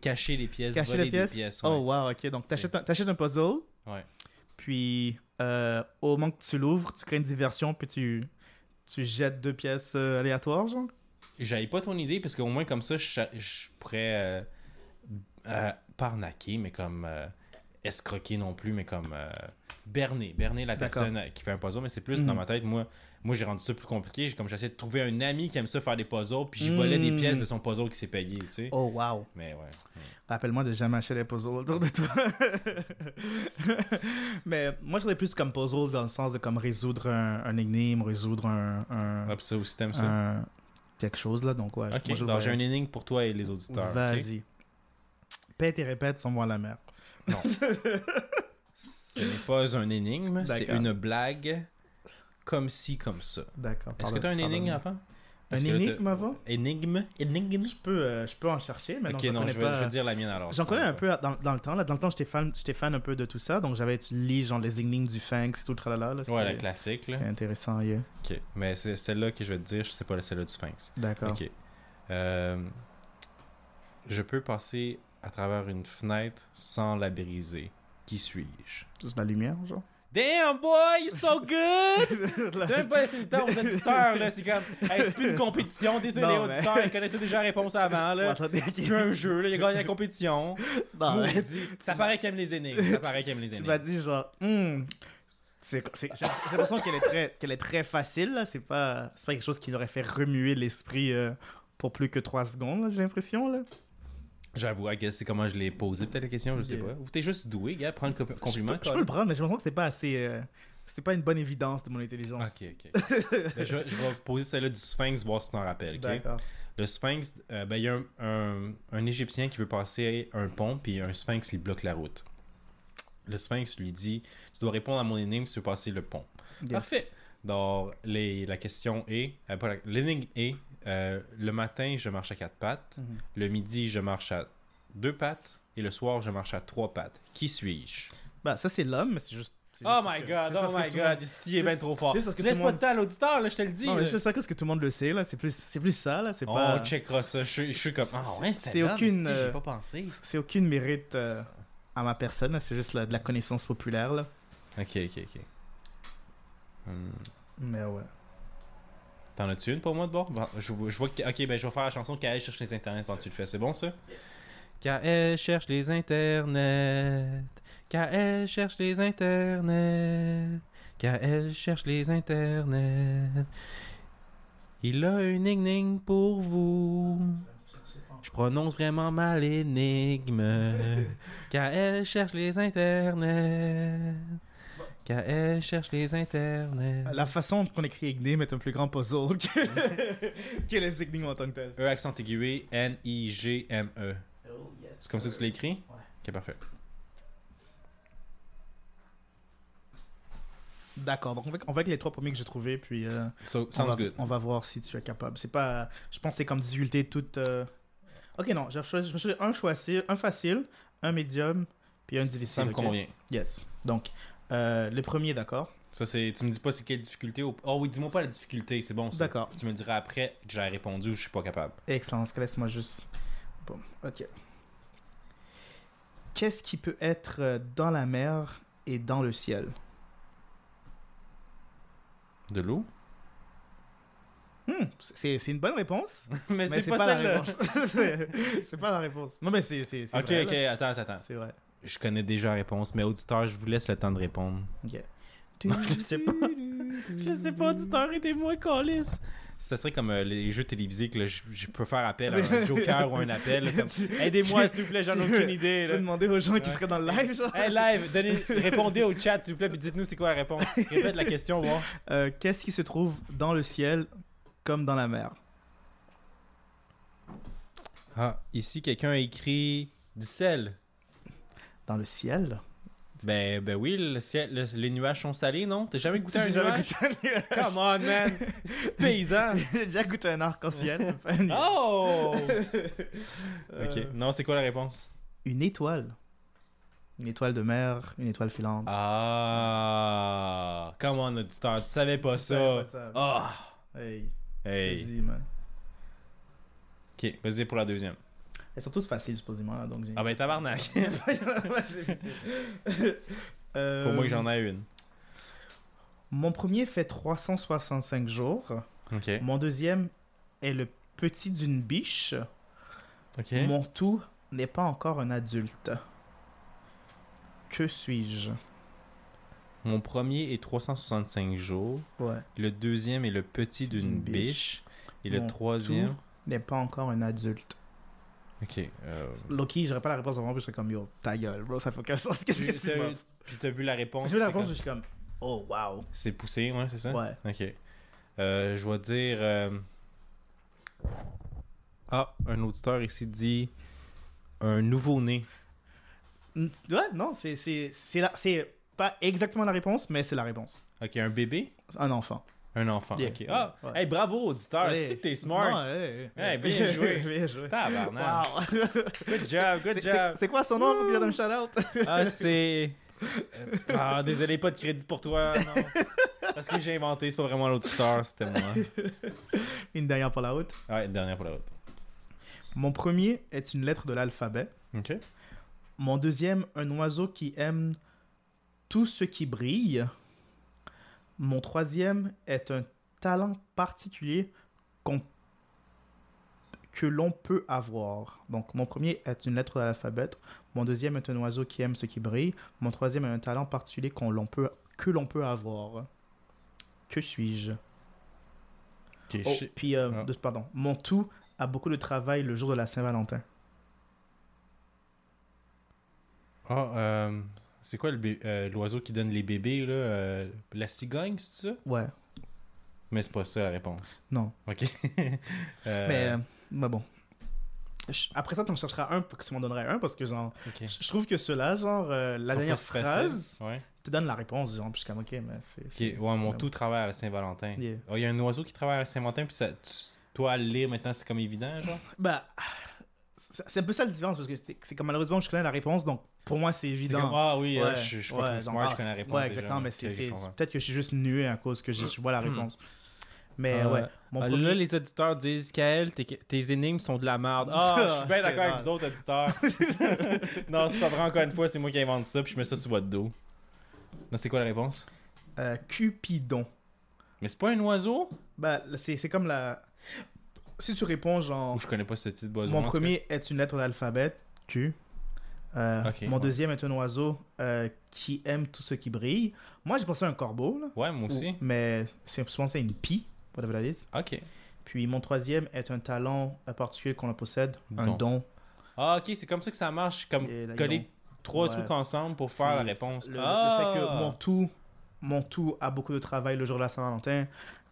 Cacher les pièces, Cacher voler les pièces. des pièces? Oh wow, ok, donc t'achètes un, un puzzle, Ouais. puis euh, au moment que tu l'ouvres, tu crées une diversion, puis tu, tu jettes deux pièces euh, aléatoires, genre? J'avais pas ton idée, parce qu'au moins comme ça, je, je pourrais euh, pas mais comme euh, escroquer non plus, mais comme euh, berner. Berner la personne euh, qui fait un puzzle, mais c'est plus Mhm. dans ma tête, moi, moi j'ai rendu ça plus compliqué. J'ai comme j'essaie de trouver un ami qui aime ça faire des puzzles, puis j'y volais des Mhm. pièces de son puzzle qui s'est payé, tu sais. Oh wow. Mais ouais. Rappelle-moi de jamais acheter des puzzles autour de toi. Mais moi, je dirais plus comme puzzle dans le sens de comme résoudre un, un énigme, résoudre un, un, Hop, ça aussi t'aimes ça. un- quelque chose là. Donc ouais. ok, j'ai un énigme pour toi et les auditeurs. Vas-y. Pète et répète sans moi la mer. Ce n'est pas un énigme, c'est une blague comme ci, comme ça. D'accord. Est-ce que tu as un énigme avant Un énigme avant Énigme? Énigme? Je peux, euh, je peux en chercher, mais non, Ok, j'en non, connais je vais, pas. je vais dire la mienne alors. J'en connais un peu dans, dans le temps. Là. Dans le temps, j'étais fan, fan un peu de tout ça. Donc, j'avais lu genre les énigmes du Sphinx et tout le tralala. Là. Ouais, la classique. C'était intéressant. yeah. Ok, mais c'est celle-là que je vais te dire, je sais pas celle-là du Sphinx. D'accord. Ok. Euh, je peux passer à travers une fenêtre sans la briser. Qui suis-je? Juste la lumière, genre? Damn boy, you're so good! J'ai même pas laissé le temps aux auditeurs, là. C'est comme. Hey, c'est plus une compétition. Désolé, mais- auditeurs, ils connaissaient déjà la réponse avant, là. C'est plus un jeu, là. Il a gagné la compétition. Non, mais. Ça paraît qu'il aime les énigmes. Ça paraît qu'il aime les tu énigmes. m'as dit genre, Hmm, c'est, c'est- j'ai l'impression qu'elle est très, qu'elle est très facile. Là. C'est pas, c'est pas quelque chose qui l'aurait fait remuer l'esprit euh, pour plus que 3 secondes. j'ai l'impression là. J'avoue, guess c'est comment je l'ai posé, peut-être la question, je sais pas. Ou t'es juste doué, gars, prendre le co- compliment. Je peux, je peux le prendre, mais j'ai l'impression que c'était pas assez, euh, c'était pas une bonne évidence de mon intelligence. Ok, ok. Ben, je, vais- je vais poser celle-là du Sphinx, voir si t'en rappelles, ok? D'accord. Le Sphinx, euh, ben, il y a un, un, un Égyptien qui veut passer un pont, puis un Sphinx lui bloque la route. Le Sphinx lui dit Tu dois répondre à mon énigme si tu veux passer le pont. Yes. Parfait. Donc, les, la question est euh, L'énigme est euh, Le matin, je marche à quatre pattes. Mhm. Le midi, je marche à deux pattes. Et le soir, je marche à trois pattes. Qui suis-je? Bah, ça c'est l'homme, mais c'est juste. Oh parce my god, oh parce my god, Ici est bien trop fort. parce Tu laisses pas de temps à l'auditeur, là, je te le dis. Non, mais là. c'est ça que ce que tout le monde le sait là. C'est plus, c'est plus ça là. C'est pas. On checkera ça. Je, suis- je suis comme. Ah ouais, c'est aucune, si, euh, J'ai pas pensé. C'est aucune mérite euh, à ma personne. C'est juste de la connaissance populaire là. Ok, ok, ok. Hmm. Mais ouais. T'en as-tu une pour moi de bord? Bon, je, je vois que. Ok, ben je vais faire la chanson Kael cherche les internets que tu le fais. C'est bon ça? Kael cherche les internets. Kael cherche les internets. Kael cherche les internets. Il a une énigme pour vous. Je prononce vraiment mal l'énigme. Kael cherche les internets. Kael cherche les internets. La façon qu'on écrit énigme est un plus grand puzzle que, que les énigmes en tant que tel. E accent aiguë, N-I-G-M-E. C'est comme ça que tu l'as écrit? Ok, parfait. D'accord. Donc on va, on va avec les trois premiers que j'ai trouvés puis. euh, So, on, sounds va, good. on va voir si tu es capable. C'est pas. Je pense que c'est comme difficulté toute. euh, Ok, non. J'ai choisi, un choisi, un facile, un médium, puis un difficile. Ça me convient. Yes. Donc, euh, le premier, d'accord. Ça, c'est. Tu me dis pas c'est quelle difficulté. au- Oh oui, dis-moi pas la difficulté, c'est bon. D'accord. Tu me diras après que j'ai répondu ou je suis pas capable. Excellent. Laisse-moi juste. Bon, ok. Qu'est-ce qui peut être euh, dans la mer et dans le ciel? De l'eau? Hmm, c'est une bonne réponse. mais mais c'est pas, la réponse. C'est- pas la réponse. Non, mais c'est Ok, vrai, ok, là. attends, attends. C'est vrai. Je connais déjà la réponse, mais auditeur, je vous laisse le temps de répondre. Ok. Non, je sais pas. Je sais pas, auditeur, aidez-moi, Calis. Ça serait comme euh, les jeux télévisés que là, je, je peux faire appel à un joker ou un appel. Aidez-moi, s'il vous plaît, j'en ai aucune idée. Tu là. veux demander aux gens qui seraient dans le live, genre? Hey live, donnez, répondez au chat s'il vous plaît, puis dites-nous c'est quoi la réponse. Répète la question, voir. Euh, Qu'est-ce qui se trouve dans le ciel comme dans la mer? Ah, ici quelqu'un a écrit du sel. Dans le ciel Ben, ben oui, le ciel, le- les nuages sont salés, non? T'as jamais goûté un nuage? goûté un nuage. Come on, man! C'est paysan! J'ai déjà goûté un arc-en-ciel. Oh! Euh, Ok, non, c'est quoi la réponse? Une étoile. Une étoile de mer, une étoile filante. Ah! Come on, auditeur, tu savais pas Tu savais ça. pas ça. Ah! Hey, je te Hey. dis, man. Ok, vas-y pour la deuxième. Surtout, c'est facile, supposément. là, Donc j'ai- Ah ben tabarnak! Euh, Pour moi que j'en ai une. Mon premier fait 365 jours. Mon deuxième est le petit d'une biche. Mon tout n'est pas encore un adulte. Que suis-je? Mon premier est 365 jours. Ouais. Le deuxième est le petit d'une biche. biche. Et le Mon troisième. tout n'est pas encore un adulte. Ok. euh, Loki, j'aurais pas la réponse avant, puis je serais comme yo, ta gueule, bro, ça fait aucun sens. Qu'est-ce que tu- m'offres Puis t'as vu la réponse. J'ai vu la réponse, comme- je suis comme oh wow. C'est poussé, ouais, c'est ça? Ouais. Ok. Euh, je vais dire. euh, Ah, un auditeur ici dit. Un nouveau-né. Ouais, non, c'est pas exactement la réponse, mais c'est la réponse. Ok, un bébé? Un enfant. Un enfant, Yeah. Ah, Ouais. hey, bravo, auditeur, c'est que t'es smart? Non. Hey, bien joué. bien joué. Tabarnak. Wow. Good job, good C'est- job. c'est- quoi son nom pour lui donner un shout-out? Ah, c'est. Ah, désolé, pas de crédit pour toi, non. Parce que j'ai inventé, c'est pas vraiment l'auditeur, c'était moi. Une dernière pour la route. Ouais, dernière pour la route. Mon premier est une lettre de l'alphabet. Ok. Mon deuxième, un oiseau qui aime tout ce qui brille. Mon troisième est un talent particulier qu'on- que l'on peut avoir. Donc, mon premier est une lettre de l'alphabet. Mon deuxième est un oiseau qui aime ce qui brille. Mon troisième est un talent particulier qu'on l'on peut, que l'on peut avoir. Que suis-je? Oh, puis, euh, Ah. pardon. Mon tout a beaucoup de travail le jour de la Saint-Valentin. Ah, euh, c'est quoi euh, l'oiseau qui donne les bébés, là euh, La cigogne, c'est ça? Ouais, Mais c'est pas ça la réponse. non. Ok. Euh, Mais, euh, bon. Je- Après ça, tu en chercheras un pour que tu m'en donnerais un parce que, genre, je je trouve que ceux-là, genre, euh, la dernière phrase Ouais. te donne la réponse, genre, puis je suis comme, ok, mais c'est. Ouais, mon tout travaille à la Saint-Valentin. Il Yeah. y a un oiseau qui travaille à la Saint-Valentin, puis ça, tu- toi, lire maintenant, c'est comme évident, genre? Bah, c'est un peu ça la différence parce que c'est comme malheureusement, je connais la réponse, donc pour moi, c'est évident. comme, ah oui, Ouais, euh, je, je ouais, donc, smart, ah, je connais la réponse. Ouais, déjà. exactement, mais c'est je peut-être que je suis juste nué à cause que je je vois la Hmm. réponse. Mais Ah, ouais, mon Ah, premier- Là, les auditeurs disent Kael, tes, tes énigmes sont de la merde. Ah, je suis bien d'accord avec vous autres, auditeurs. non, c'est pas vrai, encore une fois, c'est moi qui invente ça, puis je mets ça sur votre dos. Non, c'est quoi la réponse? Euh, Cupidon. Mais c'est pas un oiseau? Bah, c'est comme la. Si tu réponds, genre. Je connais pas ce d'oiseau. Mon premier est une lettre de l'alphabet, Q. Euh, mon ouais. deuxième est un oiseau euh, qui aime tout ce qui brille. Moi, j'ai pensé à un corbeau, là. Ouais, moi aussi. Mais c'est souvent c'est une pie, whatever that is. Ok. Puis mon troisième est un talent euh, particulier qu'on possède, un Don. Ah, ok, c'est comme ça que ça marche. Comme là, coller trois Ouais. trucs ensemble pour faire la réponse. Le, le ah! fait que mon tout, mon tout a beaucoup de travail le jour de la Saint-Valentin.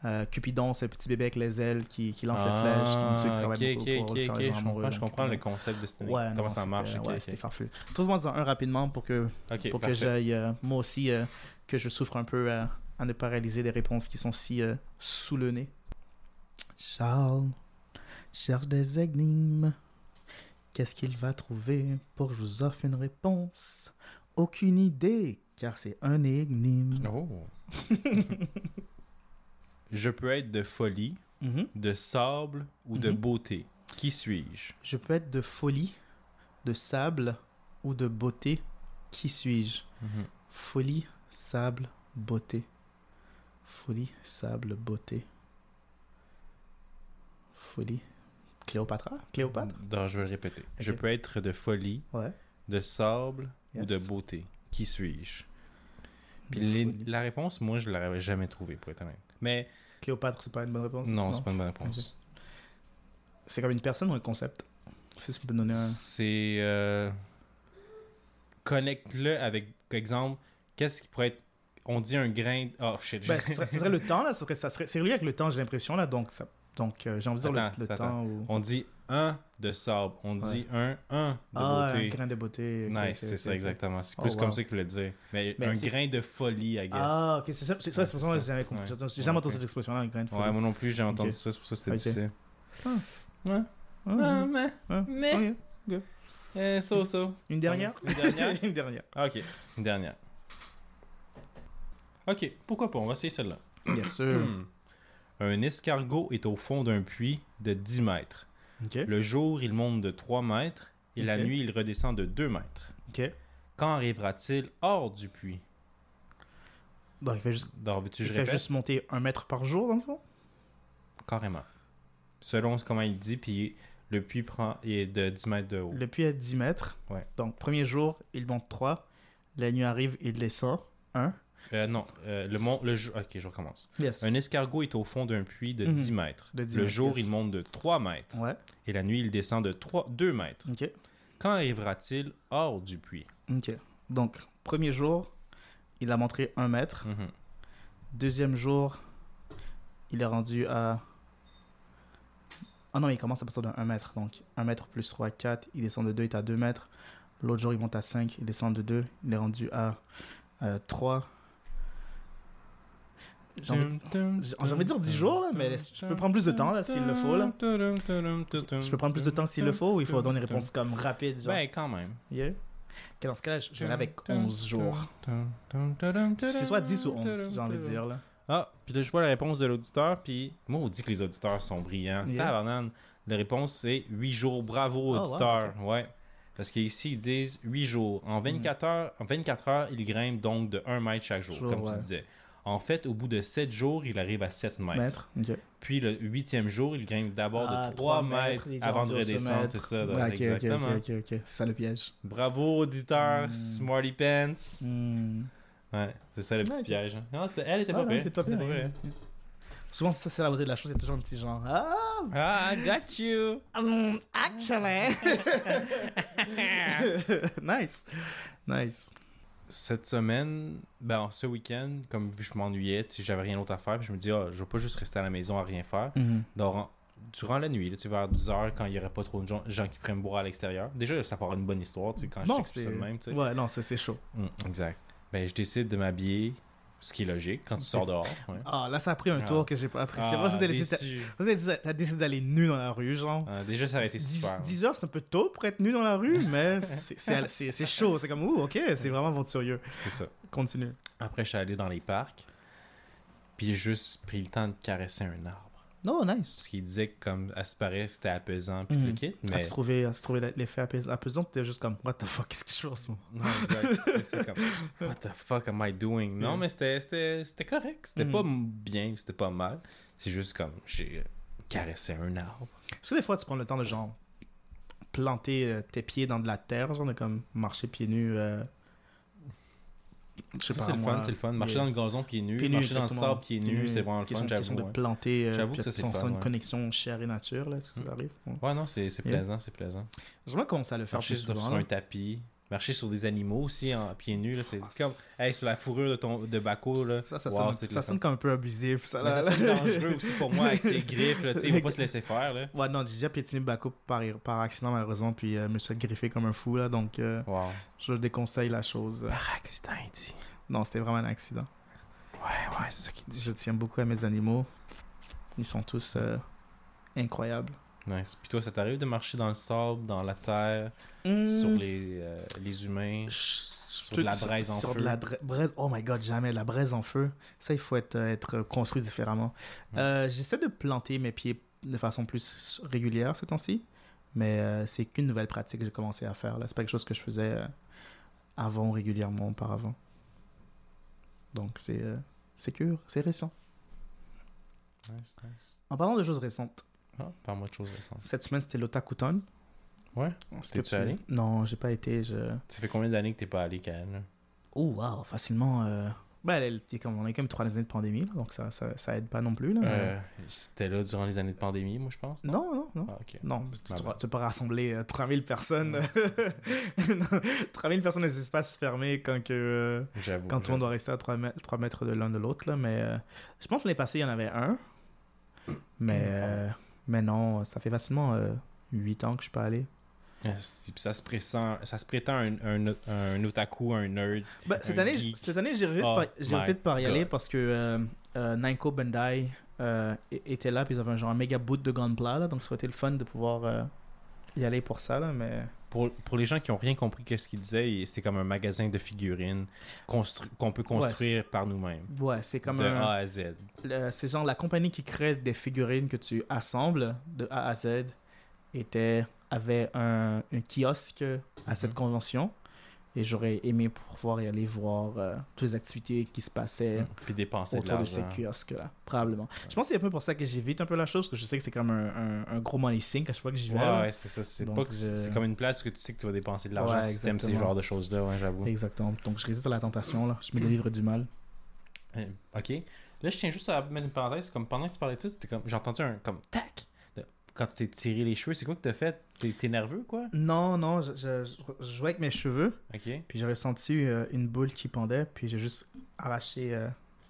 Euh, Cupidon, c'est le petit bébé avec les ailes qui, qui lance Ah, flèches. qui beaucoup pour les gens je comprends, je donc, comprends le concept de cette Ouais, Comment non, ça marche? ouais, c'était farfelu. Trouve-moi un rapidement pour que, que j'aille, euh, moi aussi, euh, que je souffre un peu euh, à ne pas réaliser des réponses qui sont si euh, sous le nez. Charles cherche des énigmes. Qu'est-ce qu'il va trouver pour que je vous offre une réponse? Aucune idée, car c'est un énigme. Oh. je peux être de folie, Mhm. de sable ou de Mhm. beauté. Qui suis-je? Je peux être de folie, de sable ou de beauté. Qui suis-je? Folie, sable, beauté. Folie, sable, beauté. Folie. Cléopatra Cléopâtre? Non, je vais le répéter. Je peux être de folie, Ouais. de sable ou de beauté. Qui suis-je? Puis les- la réponse, moi, je l'aurais jamais trouvée, pour être honnête. Mais Cléopâtre, c'est pas une bonne réponse? Non, c'est pas une bonne réponse. C'est comme une personne ou un concept? Si tu peux me donner un. C'est. euh, Connecte-le avec, exemple, qu'est-ce qui pourrait être. On dit un grain. Oh shit. Ben, ce, serait, ce serait le temps, là. ce serait- ça serait, c'est relié avec le temps, j'ai l'impression, là. Donc, ça, donc euh, j'ai envie de dire le- le, temps où. On dit un de sable. On Ouais. dit un, un de ah, beauté. un grain de beauté. ok, nice, c'est ça, exactement. C'est Oh, plus comme ça qu'il voulait dire. Mais, Mais un grain de folie, I guess. Ah, ok, c'est ça. C'est ça, c'est pour ça que jamais compris. J'ai jamais entendu cette expression-là, un grain de folie. Ouais, moi non plus, j'ai entendu ça, c'est pour ça que c'était difficile. Ah. Ouais. Ah, Ah, mais. mais- ok. Eh, so, so. Une dernière? Une dernière? Une dernière. Ah, ok, une dernière. Ok, pourquoi pas, on va essayer celle-là. Bien sûr. Hmm. Un escargot est au fond d'un puits de 10 mètres. Le jour, il monte de 3 mètres et la nuit, il redescend de 2 mètres. Quand arrivera-t-il hors du puits? Donc, il fait juste, il fait monter un mètre par jour, dans le fond? Carrément. Selon comment il dit, puis le puits prend, est de 10 mètres de haut. Le puits est 10 mètres. Ouais. Donc, premier jour, il monte 3. La nuit arrive, il descend 1. Euh, non, euh, le, mont, le jour. Ok, je recommence. Yes. Un escargot est au fond d'un puits de Mhm. 10 mètres. De 10 le mètres, jour, yes. il monte de 3 mètres. Ouais. Et la nuit, il descend de 3, 2 mètres. Ok. Quand arrivera-t-il hors du puits? Ok. Donc, premier jour, il a montré 1 mètre. Mhm. Deuxième jour, il est rendu à. Ah non, il commence à partir de 1 mètre. Donc, 1 mètre plus 3, 4. Il descend de 2, il est à 2 mètres. L'autre jour, il monte à 5, il descend de 2. Il est rendu à Euh, 3. J'ai envie, de- dire 10 jours, là, mais je peux prendre plus de temps, là, s'il le faut, là. Je peux prendre plus de temps s'il le faut ou il faut donner une réponse comme rapide, genre. Ben, quand même. Yeah. Dans ce cas-là, je vais avec 11 jours. C'est soit 10 ou 11, j'ai envie de dire, là. Ah, puis là, je vois la réponse de l'auditeur, puis moi, on dit que les auditeurs sont brillants. Yeah. La réponse, c'est 8 jours. Bravo, Oh, wow, auditeur. Ouais. Parce qu'ici, ils disent 8 jours. En 24, heures, en 24 heures, il grimpe donc de 1 mètre chaque jour, Jour, comme tu disais. En fait, au bout de 7 jours, il arrive à 7 mètres. Maître. ok. Puis le huitième jour, il grimpe d'abord Ah, de 3 trois mètres il avant de redescendre. C'est ça, Ouais, là, ok, ok, exactement. ok, ok, ok. C'est ça le piège. Bravo, auditeur, Hmm. Smarty Pants. Hmm. Ouais, c'est ça le petit Ouais, piège. hein. Non, elle était Ah, pas pas Elle était pire, pire. hein. Souvent, ça, c'est la beauté de la chose, il y a toujours un petit genre. Ah, Ah, I got you. um, actually. nice. Nice. Cette semaine, ben ce week-end, comme vu que je m'ennuyais, sais, j'avais rien d'autre à faire, puis je me dis, ah, je vais pas juste rester à la maison à rien faire. Donc, durant la nuit, là, sais, vers 10h, quand il y aurait pas trop de gens, gens qui prennent boire à l'extérieur. Déjà, ça part une bonne histoire, tu sais, quand je t'explique ça c'est. de même, tu sais. Ouais, non, c'est c'est chaud. Mm, exact. Ben, je décide de m'habiller, ce qui est logique, quand tu sors dehors. ouais. Ah, là, ça a pris un Ah. tour que j'ai pas apprécié. Ah, t'as décidé d'aller nu dans la rue, genre. Ah, déjà, ça aurait été 10, super. 10 heures, c'est un peu tôt pour être nu dans la rue, mais c'est chaud. C'est comme, ouh, ok, c'est vraiment aventurieux. C'est ça. Continue. Après, je suis allé dans les parcs, puis j'ai juste pris le temps de caresser un arbre. Non, nice. Parce qu'il disait que, comme, à ce paraît, c'était apaisant, puis Mhm. le kit, À mais... se trouver, à se trouver l'effet apais- apaisant, t'es juste comme, what the fuck, qu'est-ce que je fais en ce moment? Non, exact. c'est comme, what the fuck am I doing? Non, mais c'était- correct. C'était Mhm. pas m- bien, c'était pas mal. C'est juste comme, j'ai caressé un arbre. Est-ce que des fois, tu prends le temps de, genre, planter euh, tes pieds dans de la terre, genre, de comme marcher pieds nus, euh, je sais Ça, pas, c'est le fun, c'est le fun. Marcher dans le gazon pieds nus, Pieds marcher dans le sable pieds nus, c'est vraiment le fun, j'avoue. de ouais. planter, euh, J'avoue que ça, une connexion chair et nature, là, ça arrive. Ouais. Non, c'est plaisant, c'est plaisant. J'aimerais commencer à le faire Marcher plus sur, souvent. sur là. un tapis, marcher sur des animaux aussi en pieds nus, c'est Ah, comme, hey, sur la fourrure de ton de Baco, là. Ça, ça, Wow, sonne, ça sonne comme un peu abusif, ça. Là, ça sonne là. dangereux aussi pour moi avec ses griffes, là, tu sais, il faut pas se laisser faire, là. Ouais, non, j'ai déjà piétiné Baco par, par accident, malheureusement, puis euh, me suis fait griffer comme un fou, là, donc euh, Wow. je déconseille la chose. Par accident, il dit. Non, c'était vraiment un accident. Ouais, ouais, c'est ça qu'il dit. Je tiens beaucoup à mes animaux. Ils sont tous euh, incroyables. Nice. Puis toi, ça t'arrive de marcher dans le sable, dans la terre, sur Mmh. les, euh, les humains? sur de la braise en sur feu? de la braise oh my god jamais la braise en feu ça il faut être, euh, être construit différemment. Euh, j'essaie de planter mes pieds de façon plus régulière ces temps-ci mais euh, c'est qu'une nouvelle pratique que j'ai commencé à faire c'est pas quelque chose que je faisais avant régulièrement auparavant donc c'est c'est cure c'est récent Nice, nice. en parlant de choses récentes Ah, parle-moi de choses récentes. cette semaine c'était l'Otakuton Ouais? T'es-tu tu- allé? non j'ai pas été je Ça fait combien d'années que t'es pas allé, là? oh wow facilement euh... ben, elle comme on est comme trois années de pandémie là, donc ça, ça, ça aide pas non plus là, mais- Euh, C'était là durant les années de pandémie, moi, je pense. Non, non, non. Ah, ok. Non, tu, Ah tu, ben. tu peux rassembler euh, 3000 personnes. 3000 personnes dans des espaces fermés quand, que, euh, quand on doit rester à 3 mètres, 3 mètres de l'un de l'autre. là, Mais euh, je pense que l'année passée, il y en avait un. Mais, euh, mais non, ça fait facilement 8 ans que je suis pas allé. Puis Ça se, prétend, ça se prétend un, un, un otaku, un nerd. Ben, cette, Un année, cette année, j'ai Oh regretté de pas- y aller parce que euh, euh, Namco Bandai euh, était là, puis ils avaient un genre un méga boot de Gunpla, là, donc ça aurait été le fun de pouvoir euh, y aller pour ça, là, mais... Pour, pour les gens qui ont rien compris que ce qu'il disait, c'est comme un magasin de figurines constru- qu'on peut construire par nous-mêmes. Ouais, c'est comme De un... A à Z. c'est genre la compagnie qui crée des figurines que tu assembles de A à Z était avait un, un kiosque à cette Mhm. convention et j'aurais aimé pouvoir y aller voir euh, toutes les activités qui se passaient Puis dépenser de autour de ces l'argent. kiosques là probablement je pense que c'est un peu pour ça que j'évite un peu la chose parce que je sais que c'est comme un, un, un gros money sink à chaque fois que j'y vais Ouais, ouais, c'est ça. C'est je- comme une place que tu sais que tu vas dépenser de l'argent Ouais, si t'aimes ces genres de choses-là, ouais, j'avoue. exactement donc je résiste à la tentation là je me délivre du mal Euh, Ok. Là, je tiens juste à mettre une parenthèse. Comme pendant que tu parlais de tout, c'était comme. J'ai entendu un comme tac. Quand tu t'es tiré les cheveux, c'est quoi que t'as fait? T'es nerveux, quoi? Non non je, je- je jouais avec mes cheveux Ok. puis j'avais senti euh, une boule qui pendait puis j'ai juste arraché euh,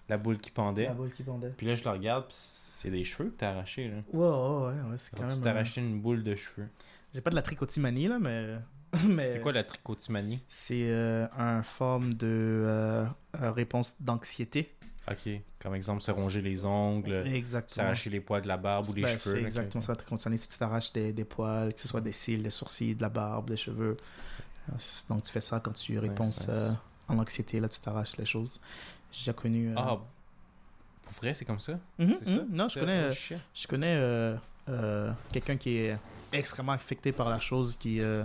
La boule qui pendait. la boule qui pendait Puis là, je la regarde, puis c'est des cheveux que t'as arrachés, là. Ouais, ouais, ouais, ouais, c'est quand Donc, tu même. t'es arraché une boule de cheveux. J'ai pas de la tricotimanie, là, mais Mais C'est quoi la trichotimanie? C'est euh, un forme de euh, réponse d'anxiété. Ok. Comme exemple, se ronger les ongles, s'arracher les poils de la barbe ou les Ben, cheveux. C'est ok. exactement ça, très conditionné. Si tu t'arraches des, des poils, que ce soit des cils, des sourcils, de la barbe, des cheveux. Euh, Donc tu fais ça quand tu réponds euh, en anxiété, là tu t'arraches les choses. J'ai déjà connu. euh, Ah, pour vrai, c'est comme ça? C'est ça? mhm. Non, je connais, je connais euh, quelqu'un qui est extrêmement affecté par la chose, qui, euh,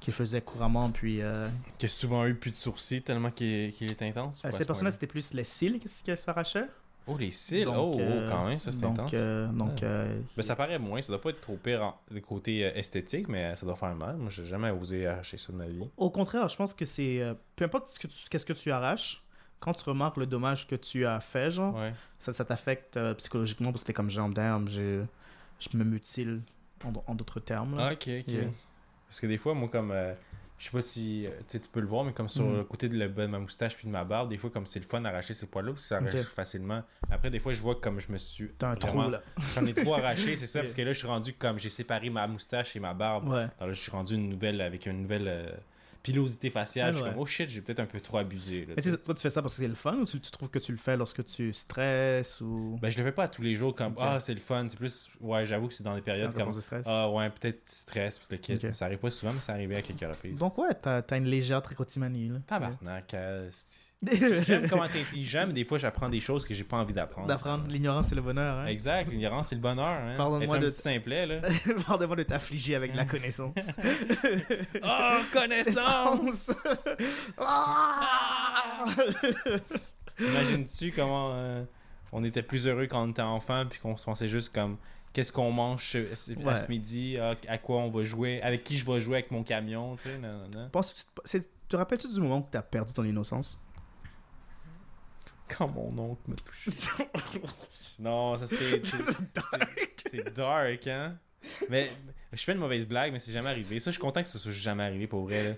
qui faisait couramment, puis euh, Qui a souvent eu plus de sourcils tellement qu'il est, intense? euh, pas à cette ce personne-là point-là? c'était plus les cils qui, qui s'arrachaient. Oh, les cils! Donc, oh, oh, euh, quand même, ça c'est donc, intense. donc, Ben, ça paraît moins, ça doit pas être trop pire en, du côté esthétique, mais ça doit faire mal. Moi, j'ai jamais osé arracher ça de ma vie. Au contraire, je pense que c'est. peu importe ce que tu- qu'est-ce que tu arraches, quand tu remarques le dommage que tu as fait, genre, Ouais. ça, ça t'affecte euh, psychologiquement parce que t'es comme genre, damn, je, je me mutile en, en d'autres termes. là. Ah, ok, ok. Yeah. Parce que des fois, moi, comme. euh, je sais pas si euh, tu sais, tu peux le voir, mais comme sur Mhm. le côté de, le bas de ma moustache puis de ma barbe, des fois, comme c'est le fun d'arracher ces poils-là, parce que ça arrache Ok. facilement. Après, des fois, je vois comme je me suis. T'as un vraiment- trou là. J'en ai trop arraché, c'est ça, Yeah. parce que là, je suis rendu comme j'ai séparé ma moustache et ma barbe. Ouais. Alors là, je suis rendu une nouvelle avec une nouvelle euh, pilosité faciale. Je suis Ouais. comme, oh shit, j'ai peut-être un peu trop abusé. là, Mais toi, tu fais ça parce que c'est le fun ou tu, tu trouves que tu le fais lorsque tu stresses ou? Ben, je le fais pas tous les jours comme, Ok. ah, c'est le fun. C'est plus, ouais, j'avoue que c'est dans des périodes comme, réponse de stress. ah, ouais, peut-être stress, puis le kit. Ok. Ça arrive pas souvent, mais ça arrive à quelques reprises. Donc, ouais, t'as as une légère trichotimanie. Là. Tabarnak, euh, Ouais. J'aime comment t'es intelligent, mais des fois, j'apprends des choses que j'ai pas envie d'apprendre. D'apprendre l'ignorance c'est le bonheur. Hein? Exact, l'ignorance, c'est le bonheur. Hein. Un de- simplet, là. Parle-moi de t'affliger avec la connaissance. oh, connaissance! Ah! Imagines-tu comment euh, on était plus heureux quand on était enfant, puis qu'on se pensait juste comme qu'est-ce qu'on mange ce- à midi, à, à quoi on va jouer, avec qui je vais jouer avec mon camion, tu sais. tu te- rappelles-tu du moment où tu as perdu ton innocence? Quand mon oncle m'a touché. Non, ça c'est. c'est- c'est- C'est dark, hein? Mais je fais une mauvaise blague, mais c'est jamais arrivé. Ça, je suis content que ça soit jamais arrivé pour vrai. là.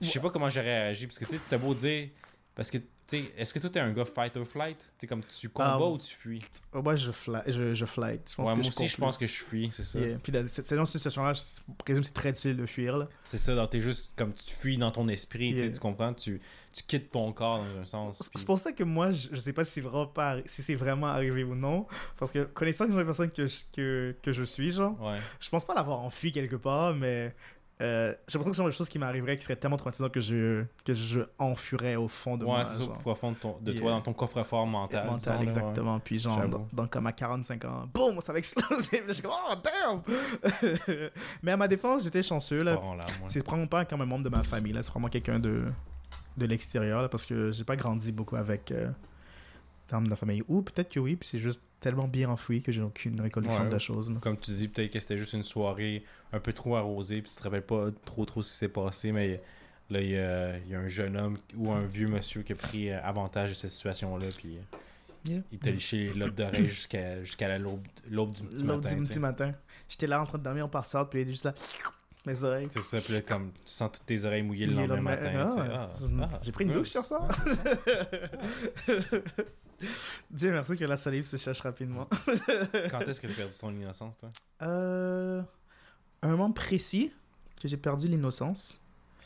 Je sais pas comment j'aurais réagi, parce que tu sais, t'as beau dire. Parce que, tu sais, est-ce que toi t'es un gars fight or flight? Tu sais, comme tu combats Ah, ou tu fuis? Oh, Moi, je, fly, je, je flight. Je pense Ouais, que moi je aussi, je pense que je fuis, c'est ça. Yeah. Puis dans cette, cette situation-là, je présume que c'est très difficile de fuir. Là. C'est ça, t'es juste comme tu fuis dans ton esprit, Yeah. tu comprends? Tu, tu quittes ton corps dans un sens. C'est pour ça que moi, je, je sais pas si c'est vraiment, pas si c'est vraiment arrivé ou non. Parce que connaissant genre de personne que je, que, que je suis, genre, Ouais. je pense pas l'avoir enfui quelque part, mais euh, j'ai l'impression que c'est genre de choses qui m'arriverait qui serait tellement traumatisant que je, que je enfuirais au fond de Ouais, moi. c'est ça, au profond de, ton- de Yeah. toi, dans ton coffre-fort mental. mental, disons, ouais. exactement. Puis genre, dans, dans comme à 45 ans, boum, ça va exploser. Je suis comme, oh, damn! Mais à ma défense, j'étais chanceux, C'est là. vraiment pas comme un membre de ma famille, là. C'est vraiment quelqu'un de, de l'extérieur, parce que j'ai pas grandi beaucoup avec euh, de la famille. Ou peut-être que oui, puis c'est juste tellement bien enfoui que j'ai aucune récollection Ouais. de la chose. là. Comme tu dis, peut-être que c'était juste une soirée un peu trop arrosée, puis tu te rappelles pas trop trop ce qui s'est passé, mais là, il y a, il y a un jeune homme ou un vieux monsieur qui a pris euh, avantage de cette situation-là, puis euh, Yeah. il t'a liché lobes d'oreille jusqu'à jusqu'à la l'aube l'aube du petit matin. du petit sais. matin. J'étais là en train de dormir en passant, puis il était juste là, mes oreilles. C'est ça, puis là, comme tu sens toutes tes oreilles mouillées le lendemain matin. tu sais. Ah, Ah, ah, j'ai pris une douche sur ça. Dieu merci que la salive se cherche rapidement. Quand est-ce que tu as perdu ton innocence, toi? Euh, un moment précis que j'ai perdu l'innocence.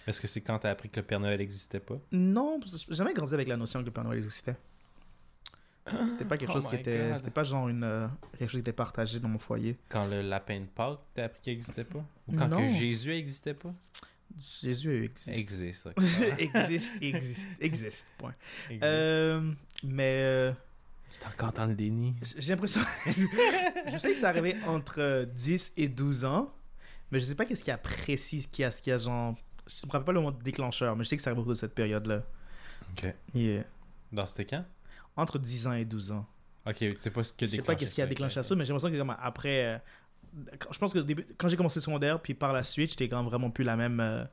Est-ce que c'est quand t'as appris que le Père Noël n'existait pas? Non, j'ai jamais grandi avec la notion que le Père Noël existait. C'était pas quelque Oh chose qui était. God. C'était pas genre une, euh, quelque chose qui était partagé dans mon foyer. Quand le lapin de Pâques, t'as appris qu'il n'existait pas? Ou quand Non. que Jésus n'existait pas? Jésus existe. Existe, ok. existe, existe, existe, point. Existe. Euh, mais euh, T'es encore dans le déni. j'ai l'impression. je sais que c'est arrivé entre euh, 10 et 12 ans, mais je sais pas qu'est-ce qui a précis, ce qui a, ce qui a genre. Je me rappelle pas le mot déclencheur, mais je sais que ça arrive autour de cette période-là. Ok. Yeah. Dans c'était quand? Entre 10 ans et 12 ans. Ok, tu sais pas ce qui a Je sais pas qu'est-ce qui a déclenché ça, mais j'ai l'impression que comme après, euh, je pense que début, quand j'ai commencé le secondaire, puis par la suite, j'étais quand même vraiment plus la même, euh,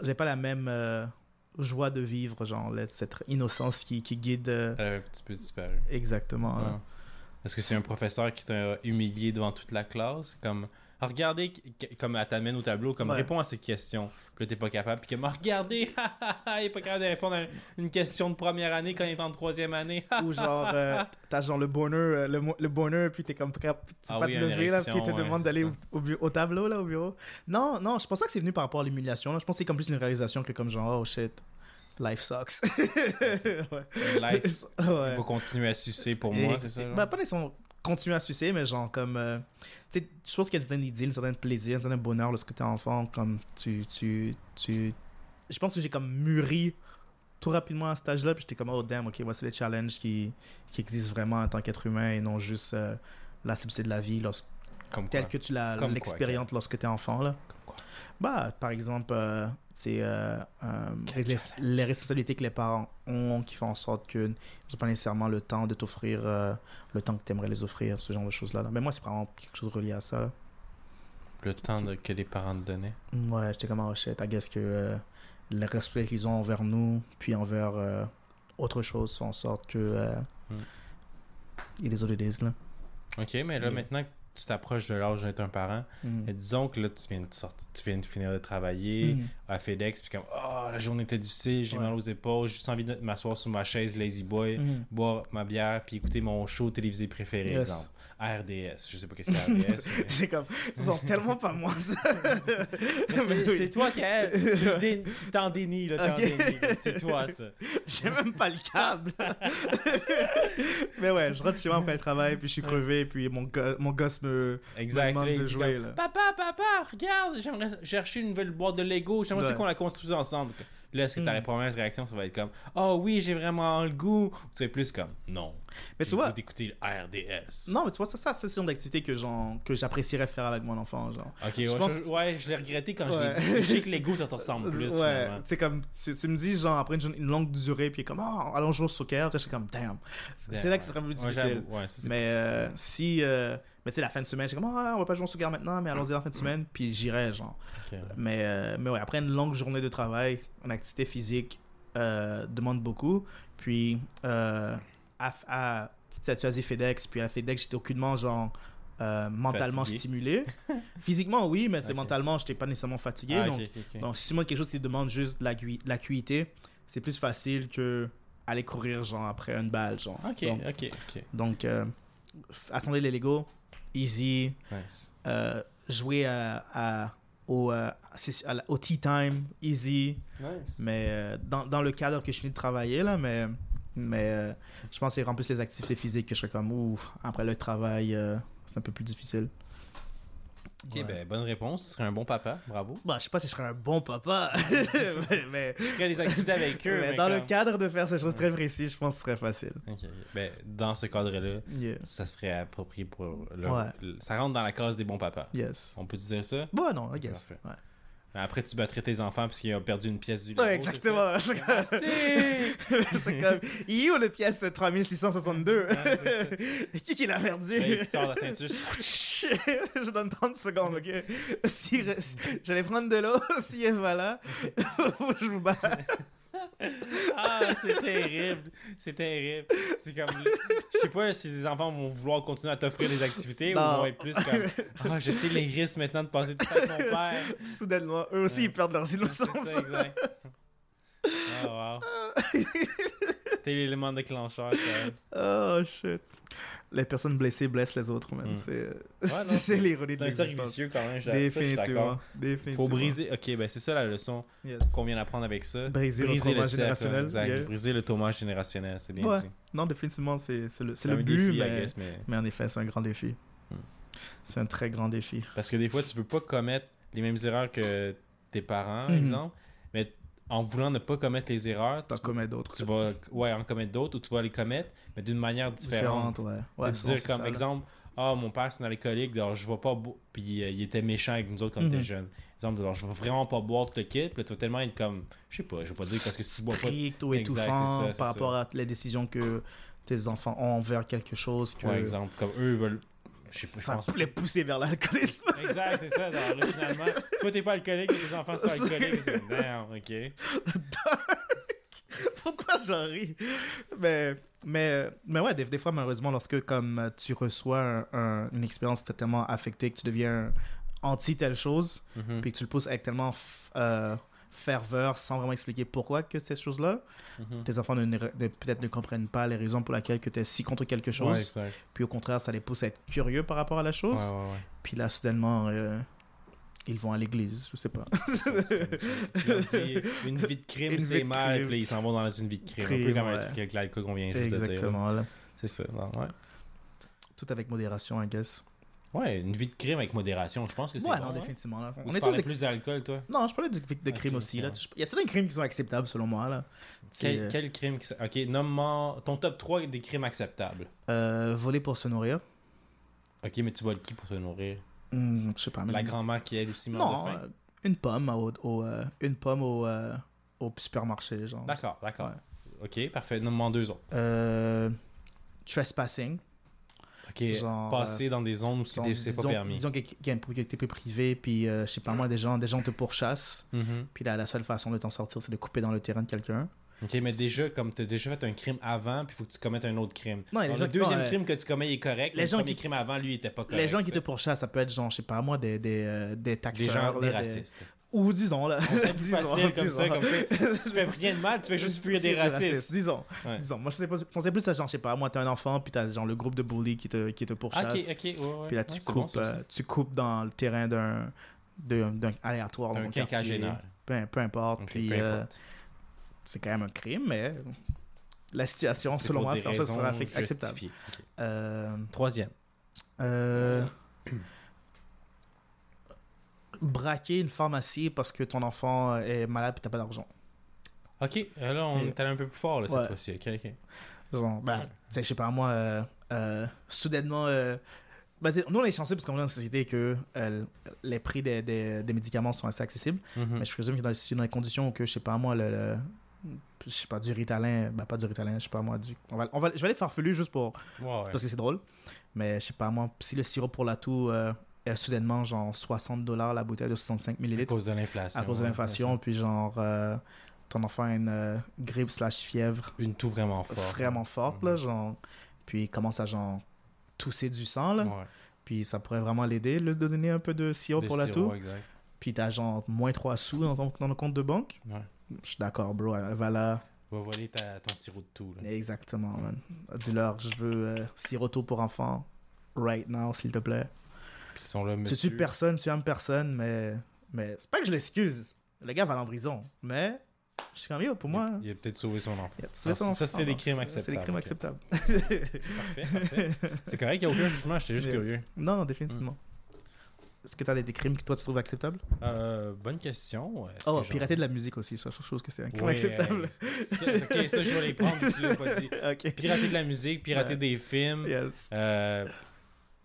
j'avais pas la même euh, joie de vivre, genre cette innocence qui, qui guide euh, Elle avait un petit peu disparu. exactement. Ah. Est-ce que c'est un professeur qui t'a humilié devant toute la classe? Comme regardez, qu- comme elle t'amène au tableau, comme Ouais. réponds à cette question. Puis là, t'es pas capable. Puis comme, Ah, regardez, il est pas capable de répondre à une question de première année quand il est en troisième année. Ou genre, euh, t'as genre le bonheur, le, le bonheur, puis t'es comme prêt, puis tu Ah peux pas oui, te lever, là, puis il te ouais, demande c'est d'aller au, au bu- au tableau, là, au bureau. Non, non, je pense pas que c'est venu par rapport à l'humiliation. Je pense que c'est comme plus une réalisation que comme genre, oh shit, life sucks. ouais. Life, il va continuer à sucer pour moi, c'est ça? genre? Bah, pas nécessairement continuer à sucer, mais genre comme. euh, tu sais, je pense qu'il y a un certain idylle, un certain plaisir, un certain bonheur lorsque t'es enfant. Comme tu. tu, tu... Je pense que j'ai comme mûri tout rapidement à cet âge-là, puis j'étais comme, oh damn, ok, voici les challenges qui, qui existent vraiment en tant qu'être humain et non juste euh, la simplicité de la vie lorsque, Comme que tu Comme l'expérientes lorsque t'es enfant. Là. quoi? Bah, par exemple, euh, euh, euh, les, les responsabilités que les parents ont qui font en sorte qu'ils n'ont pas nécessairement le temps de t'offrir euh, le temps que tu aimerais les offrir, ce genre de choses-là. là. Mais moi, c'est vraiment quelque chose relié à ça. là. Le temps de- que les parents te donnaient. Ouais, j'étais comme, oh shit, I guess que euh, le respect qu'ils ont envers nous, puis envers euh, autre chose, font en sorte que. Euh, Mm. It is what it is, là. Ok, mais là, maintenant que tu t'approches de l'âge d'être un parent, Mm. et disons que là, tu viens de, sortir, tu viens de finir de travailler Mm. à FedEx, puis comme, oh, la journée était difficile, j'ai Ouais. mal aux épaules, j'ai juste envie de m'asseoir sur ma chaise Lazy Boy, Mm. boire ma bière, puis écouter mon show télévisé préféré, Yes. exemple. RDS, je sais pas qu'est-ce qu'il y a RDS. mais- C'est comme, ils sont tellement pas moi, ça. Mais c'est Mais oui. c'est toi qui as. Tu dé- tu t'en dénies, là, t'es en Ok. déni, là. C'est toi, ça. J'ai même pas le câble. mais ouais, je rentre chez moi après le travail, puis je suis crevé, puis mon, go- mon gosse me, me Exact. demande de jouer. comme, Là. Papa, papa, regarde, j'aimerais chercher une nouvelle boîte de Lego. J'aimerais Ouais. qu'on la construise ensemble. Là, est-ce que ta Mm. première réaction, ça va être comme Oh oui, j'ai vraiment le goût Ou tu plus comme Non. Mais tu vois- d'écouter le RDS. Non, mais tu vois, ça, ça c'est ce genre d'activité que, genre, que j'apprécierais faire avec mon enfant. Genre. Ok, Je ouais, pense- je, ouais, je l'ai regretté quand Ouais. je l'ai dit. Je sais que Lego, ça te ressemble plus. Ouais, comme, tu, tu me dis, genre, après une, une longue durée, puis comme, oh, allons jouer au soccer, je suis comme, damn. C'est là que ce serait plus Ouais, difficile. Ouais, ça, c'est mais euh, si. euh, mais tu sais, la fin de semaine, je suis comme, ah, on va pas jouer au soccer maintenant, mais allons-y la fin de semaine, puis j'irai, genre. Mais, euh, mais ouais, après une longue journée de travail, une activité physique euh, demande beaucoup. Puis, euh, à, à, tu as dit FedEx, puis à FedEx, j'étais aucunement, genre, euh, mentalement Fatigué. stimulé. Physiquement, oui, mais c'est mentalement, j'étais pas nécessairement fatigué. Ah, donc, ok, ok, ok. donc, si tu demandes quelque chose qui demande juste de l'acuité, c'est plus facile que aller courir, genre, après une balle, genre. Ok, Donc, ok, ok. donc euh, assembler les Lego, easy. Nice. Euh, jouer à, à- au, euh, au tea time, easy. Nice. Mais euh, dans, dans le cadre que je finis de travailler, là, mais, mais euh, je pense que c'est en plus les activités physiques que je serais comme, ouh, après le travail, c'est un peu plus difficile. Ok, Ouais. ben, bonne réponse. Tu serais un bon papa. Bravo. Bah, je sais pas si je serais un bon papa, mais, mais- Je ferais des activités avec eux. mais mais dans le cadre de faire ces choses très précises, je pense que ce serait facile. Ben, dans ce cadre-là, Yeah. ça serait approprié pour le, Ouais. Ça rentre dans la case des bons papas. Yes. On peut dire ça? Bon, non, I guess. Parfait. Ouais. Après, tu battrais tes enfants parce qu'ils ont perdu une pièce du Lego. Ouais, exactement. Ah, c'est- c'est comme, il est où le pièce 3662 Ouais, c'est Qui qui l'a perdu? Là, il sort la ceinture. Je donne 30 secondes, ok? Si- J'allais prendre de l'eau, si elle va là, je vous bats. Ah, c'est terrible. C'est terrible. C'est comme. Je sais pas si les enfants vont vouloir continuer à t'offrir des activités Non. ou vont être plus comme. Ah, je sais les risques maintenant de passer du temps avec mon père. Soudainement, eux aussi, Ouais. ils perdent leurs C'est innocence. ça, exact. Ah, wow. T'es l'élément déclencheur, ça. Oh, shit. Les personnes blessées blessent les autres, man. Mm. C'est non, c'est l'ironie C'est de un cercle l'existence. vicieux quand même. Définitivement. Définitivement. Faut briser. Ok, ben c'est ça la leçon Yes. qu'on vient d'apprendre avec ça. Briser le trauma générationnel, yeah. Briser le trauma générationnel, c'est bien Ouais. dit. Non, définitivement, c'est c'est le, c'est un le but, défi, mais, guess, mais- mais en effet, c'est un grand défi. Mm. C'est un très grand défi. Parce que des fois, tu veux pas commettre les mêmes erreurs que tes parents, Mhm. exemple, mais en voulant ne pas commettre les erreurs, tu, commets d'autres. tu vas ouais, en commettre d'autres ou tu vas les commettre, mais d'une manière différente. ouais. Tu Ouais, dire comme ça, exemple, ah mon père c'est un alcoolique, alors je vais pas boire, puis euh, il était méchant avec nous autres quand on était jeunes. Exemple, alors je vais vraiment pas boire tout le kit, puis là, tu vas tellement être comme, je sais pas, je vais pas dire parce que si tu bois pas, strict ou étouffant ça, par ça. rapport à les décisions que tes enfants ont envers quelque chose que par exemple, comme eux veulent, je sais pas, je ça pense peut les pousser vers l'alcoolisme. Exact, c'est ça. Alors là, finalement, toi, t'es pas alcoolique, mais tes enfants sont alcooliques. C'est damn, ok. Pourquoi j'en ris? Mais, mais, mais ouais, des, des fois, malheureusement, lorsque comme tu reçois un- un- une expérience tellement affectée que tu deviens anti telle chose, Mhm. puis que tu le pousses avec tellement euh, ferveur sans vraiment expliquer pourquoi que cette chose-là, Mhm. tes enfants ne, peut-être ne comprennent pas les raisons pour lesquelles tu es si contre quelque chose. Ouais. Puis au contraire, ça les pousse à être curieux par rapport à la chose. Ouais, ouais, ouais. Puis là, soudainement, euh, ils vont à l'église, je sais pas. Une vie de crime, c'est mal, puis ils s'en vont dans une vie de crime. un peu comme un truc avec l'alcool qu'on vient juste de dire. Exactement. C'est ça. non, ouais. Tout avec modération, I guess. Ouais, une vie de crime avec modération, je pense que c'est Ouais, bon, non, hein. définitivement. Là. On est tous des... plus d'alcool, toi? Non, je parlais de, de Ok, crimes aussi. Là. Il y a certains crimes qui sont acceptables, selon moi. Là. Quel, quel crime qui Ok, nomme-moi ton top 3 des crimes acceptables. euh, voler pour se nourrir. Ok, mais tu voles qui pour te nourrir? Hmm, je sais pas. mais- La grand-mère qui elle aussi meurt de faim? euh, une pomme au, au, euh, une pomme au, euh, au supermarché. Genre. D'accord, d'accord. Ok, parfait. Nomme-moi deux autres. Euh, trespassing. Genre, passer dans des zones où c'est pas disons- permis. Disons qu'il y a une propriété privée, puis euh, je sais pas moi, des gens, des gens te pourchassent, Mhm. puis là, la seule façon de t'en sortir, c'est de couper dans le terrain de quelqu'un. Ok, mais déjà, comme tu as déjà fait un crime avant, puis il faut que tu commettes un autre crime. Non, Alors, le deuxième euh, crime que tu commets est correct, les mais gens le premier qui- crime avant, lui, il était pas correct. Les gens qui te pourchassent, ça peut être genre, je sais pas moi, des, des, euh, des Des taxeurs. gens, là, des- racistes. Ou disons, là. Disons, facile comme ça, disons. comme ça. Tu fais rien de mal, tu fais juste fuir des racistes. Disons. Ouais. disons. Moi, je pensais plus à genre, je sais pas, moi, t'es un enfant, puis t'as genre le groupe de bullies qui te, qui te pourchasse. Ok, ok, ouais, ouais. Puis là, tu, coupes, bon, euh, tu coupes dans le terrain d'un d'un d'un aléatoire dans Un ton quartier. quinquagénaire. Peu, peu importe. Puis euh, c'est quand même un crime, mais la situation, selon moi, ça sera acceptable. Euh, Troisième. euh, braquer une pharmacie parce que ton enfant est malade et t'as pas d'argent. Ok, euh, là, on est allé un peu plus fort là, cette Ouais. fois-ci. Ok, ok. Genre, ben, sais, je sais pas, moi, euh, euh, soudainement. Euh, ben, sais, nous, on est chanceux parce qu'on est dans une société que euh, les prix des, des, des médicaments sont assez accessibles. Mhm. Mais je présume que dans, si dans les conditions où que, je sais pas, moi, le. le- je sais pas, du ritalin, ben pas du ritalin, je sais pas moi, du. On va, on va, je vais aller farfelu juste pour. Ouais, ouais. parce que c'est drôle. Mais je sais pas, moi, si le sirop pour la toux euh, est soudainement genre 60 dollars la bouteille de 65 À millilitres cause de l'inflation. à cause de ouais, l'inflation, puis genre euh, ton enfant a une euh, grippe slash fièvre. Une toux vraiment forte. vraiment forte, là, Mhm. genre, puis il commence à genre tousser du sang, là, Ouais. puis ça pourrait vraiment l'aider le, de donner un peu de sirop Des pour la toux, exact. puis t'as genre moins 3 sous dans, ton, dans le compte de banque. Ouais. Je suis d'accord, bro, elle va là. Va voler ta- ton sirop de toux. là. Exactement, man. Dis-leur, je veux euh, sirop pour enfants, right now, s'il te plaît. Puis ils sont là, Tu tues personne, tu aimes personne, mais, mais c'est pas que je l'excuse. Le gars va en prison, mais je suis comme yo, pour moi. Il a peut-être sauvé son enfant. il y a- son- ça, c'est des crimes C'est des acceptables, crimes acceptables. Parfait, parfait. C'est correct, il n'y a aucun jugement, j'étais juste Yes. curieux. Non, non, définitivement. Est-ce que tu as des, crimes que toi tu trouves acceptables? Euh, bonne question. Oh, que pirater de la musique aussi, ça, je trouve que c'est un crime Ouais, acceptable. euh, ça, ok, ça, je vais les prendre si tu l'as pas dit. Pirater de la musique, pirater des films. Yes. Euh,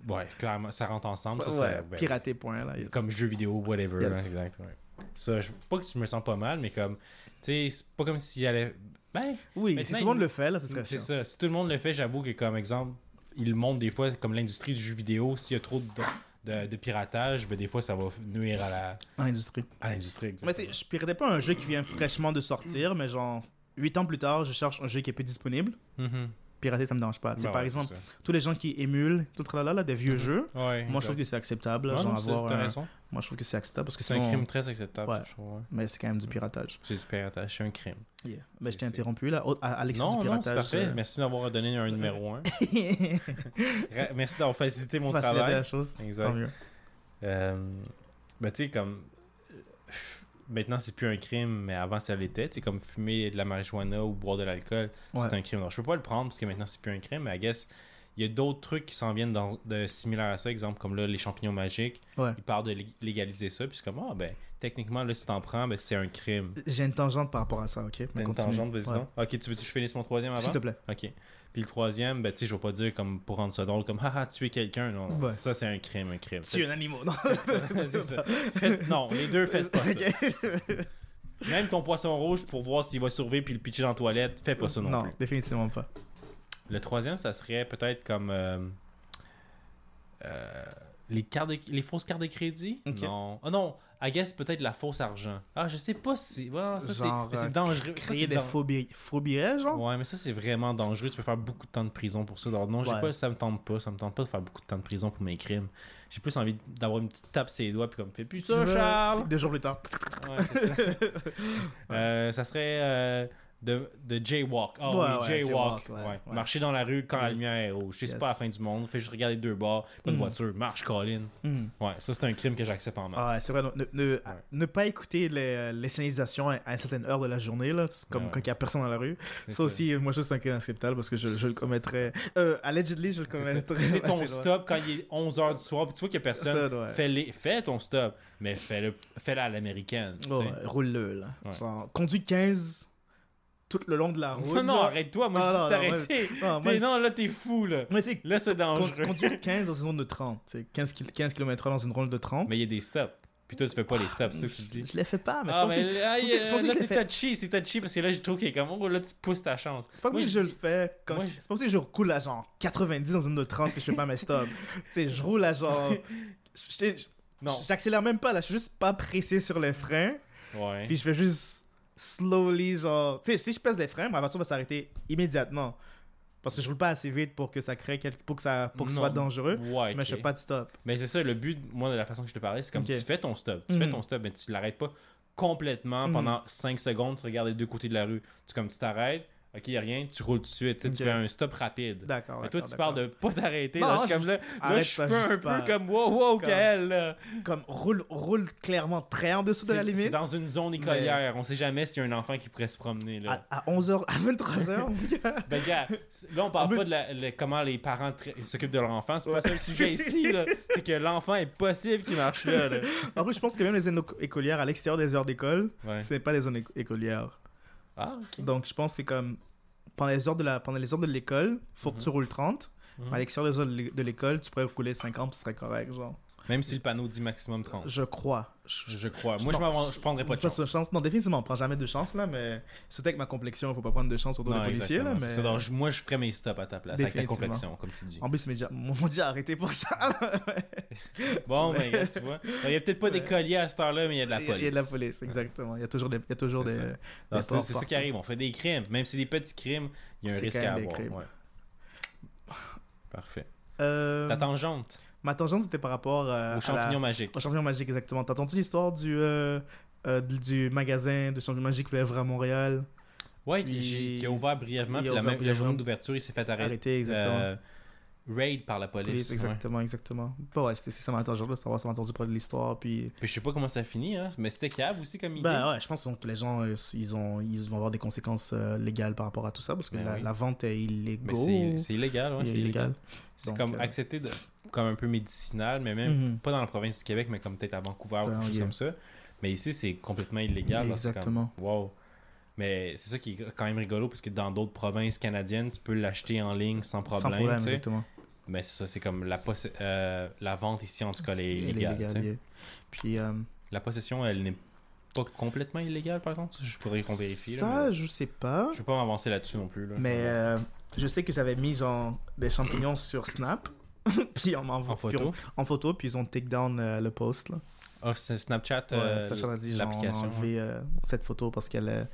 ouais, clairement, ça rentre ensemble. Ça, ça- ouais, ben, pirater, point, là. yes. Comme jeu vidéo, whatever. Yes. là, exact, ouais. Ça, je, pas que je me sens pas mal, mais comme, tu sais, c'est pas comme s'il allait. Ben, Oui, si tout le monde le fait, là, ce serait c'est ça. Si tout le monde le fait, j'avoue que, comme exemple, il montre des fois, comme l'industrie du jeu vidéo, s'il y a trop de, de, de piratage, ben des fois, ça va nuire à la- En industrie. à l'industrie. Mais tu je piratais pas un jeu qui vient fraîchement de sortir, mais genre, 8 ans plus tard, je cherche un jeu qui est plus disponible. Mhm. Pirater, ça me dérange pas. Ben par ouais, exemple, tous les gens qui émulent, tout le tralala, là, des vieux Mhm. jeux, Ouais, moi je trouve que c'est acceptable. là, Ouais, genre, non, c'est- avoir t'as un- raison. Moi je trouve que c'est acceptable parce que C'est un crime très acceptable, je trouve. Mais c'est quand même du piratage. C'est du piratage, c'est un crime. Yeah. Ben, je t'ai interrompu là. Non, du non, piratage. c'est parfait. euh, Merci d'avoir donné un numéro 1. Merci d'avoir facilité mon travail. la chose. Exact. Tant mieux. Euh, ben, tu sais, comme. Maintenant, c'est plus un crime, mais avant, ça l'était. Sais, comme fumer de la marijuana ou boire de l'alcool, Ouais. c'est un crime. Donc, je peux pas le prendre parce que maintenant, c'est plus un crime, mais I guess, il y a d'autres trucs qui s'en viennent dans, de similaires à ça. Exemple, comme là, les champignons magiques. Ouais. Ils parlent de lég- légaliser ça, puis c'est comme, ah, ben, techniquement, là, si t'en prends, ben, c'est un crime. J'ai une tangente par rapport à ça, ok? Mais une tangente, vas-y Ouais. Ok, tu veux que je finisse mon troisième avant? S'il te plaît. Ok. Puis le troisième, ben, tu sais, je vais pas dire comme pour rendre ça drôle, comme haha, tuer quelqu'un. Non, Ouais. ça c'est un crime, un crime. Tu es un animal, non? c'est ça. Faites- non, les deux, faites pas ça. Même ton poisson rouge pour voir s'il va survivre puis le pitcher dans la toilette, fais pas ça non, non, plus. définitivement pas. Le troisième, ça serait peut-être comme euh, euh, les cartes de- les fausses cartes de crédit? Non. Ah non, I guess peut-être la fausse argent. Ah, je sais pas si. Ouais, ça, c'est euh, dangereux. Ça, Créer c'est des dan- faux, billets, genre? Ouais, mais ça, c'est vraiment dangereux. Tu peux faire beaucoup de temps de prison pour ça. Alors, non, je sais Ouais. pas, ça me tente pas. Ça me tente pas de faire beaucoup de temps de prison pour mes crimes. J'ai plus envie d'avoir une petite tape sur les doigts, puis comme, fais plus ça. Charles! Deux jours plus tard. Ouais, c'est ça. Euh, ça serait euh, de, de jaywalk. Ah Ouais, oui, ouais, jaywalk. jaywalk, ouais. Marcher dans la rue quand la lumière est rouge. C'est Yes. pas la fin du monde. Fais juste regarder deux bords, pas de Mm. voiture. Marche, Colin. Hmm. Ouais, ça, c'est un crime que j'accepte en masse. Ah ouais, c'est vrai, ne, ne, ne pas écouter les, les signalisations à, à une certaine heure de la journée, là, comme quand il n'y a personne dans la rue. Ça, aussi, moi, je trouve c'est inacceptable parce que je, je le commettrais. Euh, allegedly, je le commettrais. Tu sais, ton loin. stop quand il est 11h du soir, puis tu vois qu'il y a personne. Fais, les, fais ton stop, mais fais-le fais à l'américaine. Oh, roule-le, là. Conduis 15 tout le long de la route. Non, non, arrête-toi. Moi, Ah, je non, non, d'arrêter. Non, moi, Non, là, t'es fou, là. moi, Là, c'est dangereux. conduire 15 dans une zone de 30. tu sais, 15, kil- 15 km/h dans une ronde de 30. Mais il y a des stops. Puis toi, tu fais pas les stops, c'est ça que tu dis. Je les fais pas, mais c'est Ah, pas que c'est ça que c'est fait. touchy, c'est touchy parce que là, je trouve qu'il est comme, oh, là, tu pousses ta chance. C'est pas si je le fais. quand- C'est pas comme si je roule à genre 90 dans une zone de 30 que je fais pas mes stops. tu sais, je roule à genre. Non. J'accélère même pas là, je suis juste pas pressé sur les freins. Ouais. Puis je fais juste slowly, genre. Tu sais, si je pèse les freins, ma voiture va s'arrêter immédiatement. Parce que je roule pas assez vite pour que ça crée quelque... pour que ça pour que ce soit dangereux. Ouais, Mais je fais pas de stop. Mais c'est ça, le but, moi, de la façon que je te parlais, c'est comme tu fais ton stop. Tu fais Mhm. ton stop, mais tu l'arrêtes pas complètement Mhm. pendant 5 secondes. Tu regardes les deux côtés de la rue. Tu comme tu t'arrêtes, ok, rien, tu roules tout de suite. Tu fais un stop rapide. D'accord. Mais toi, tu parles de pas t'arrêter. Là, je comme là, là, je suis un peu pas. comme wow, wow, Comme- Kael. Comme roule, roule clairement très en dessous de la C'est- C'est limite. dans une zone écolière. On sait jamais s'il y a un enfant qui pourrait se promener. Là. À, à 11h, à 23h. Ben, gars, là, on parle plus- pas de la- le- comment les parents s'occupent de leur enfant. C'est pas ça le sujet ici. C'est que l'enfant est possible qu'il marche là. là. en plus, je pense que même les zones écolières à l'extérieur des heures d'école, Ouais. c'est pas des zones éco- écolières. Ah, ok. Donc, je pense que c'est comme. Pendant les heures de la- pendant les heures de l'école, faut que tu roules 30. Mhm. À l'extérieur des heures de l'école, tu pourrais rouler 50, ce serait correct, genre. Même si le panneau dit maximum 30. Je crois. Je, Je crois. Je Moi, je, je prendrais pas de Pas chance. de chance. Non, définitivement, on prend jamais de chance, là, mais surtout avec ma complexion, il faut pas prendre de chance autour Non, des policiers, là, mais. Donc, moi, je ferais mes stops à ta place, avec ta complexion, comme tu dis. En plus, ils m'ont déjà, arrêté pour ça. Bon, ben, gars, tu vois. Il y a peut-être pas des colliers à cette heure-là, mais il y a de la police. il y a de la police, exactement. Il y a toujours des. Il y a toujours C'est des, C'est ça qui arrive. On fait des crimes. Même si c'est des petits crimes, il y a un risque à avoir. Parfait. Euh, Ta tangente ma tangente, c'était par rapport euh, au champignon la- magique. au champignon magique, exactement. T'as entendu l'histoire du, euh, euh, du magasin de champignons magiques qui à Montréal? Ouais, qui, Puis- qui a ouvert brièvement, puis la, ouvert même, la journée d'ouverture, il s'est fait arrêter. Arrêté, exactement. euh, raid par la police. Police, ouais. exactement, exactement. Bah ouais, c'était c'est ça m'a de savoir, ça m'a entendu parler de l'histoire, puis... Puis je sais pas comment ça finit, hein, mais c'était cave aussi comme idée. Bah ouais, je pense donc, que les gens, euh, ils, ont, ils vont avoir des conséquences légales par rapport à tout ça, parce que Ben la, oui. la vente est illégale. c'est- illégal, ouais, c'est illégal. C'est comme accepté de, comme un peu médicinal, mais même Mhm. pas dans la province du Québec, mais comme peut-être à Vancouver ou quelque chose yeah. comme ça. Mais ici, c'est complètement illégal. là, Exactement. Comme, wow. Mais c'est ça qui est quand même rigolo, parce que dans d'autres provinces canadiennes, tu peux l'acheter en ligne sans problème. Sans problème, exactement. Mais c'est ça, c'est comme la, euh, la vente ici, en tout cas, elle est illégale. yeah. Puis, euh, La possession, elle n'est pas complètement illégale, par exemple. Je pourrais qu'on vérifie. là, ça, mais je sais pas. Je vais pas m'avancer là-dessus non plus. Là. Mais euh, je sais que j'avais mis genre des champignons sur Snap. puis on m'envoie En photo. en photo, puis ils ont take down euh, le post. Là. C'est Snapchat, Ouais, euh, Sacha m'a dit genre, on a l'application. enlevé euh, cette photo parce qu'elle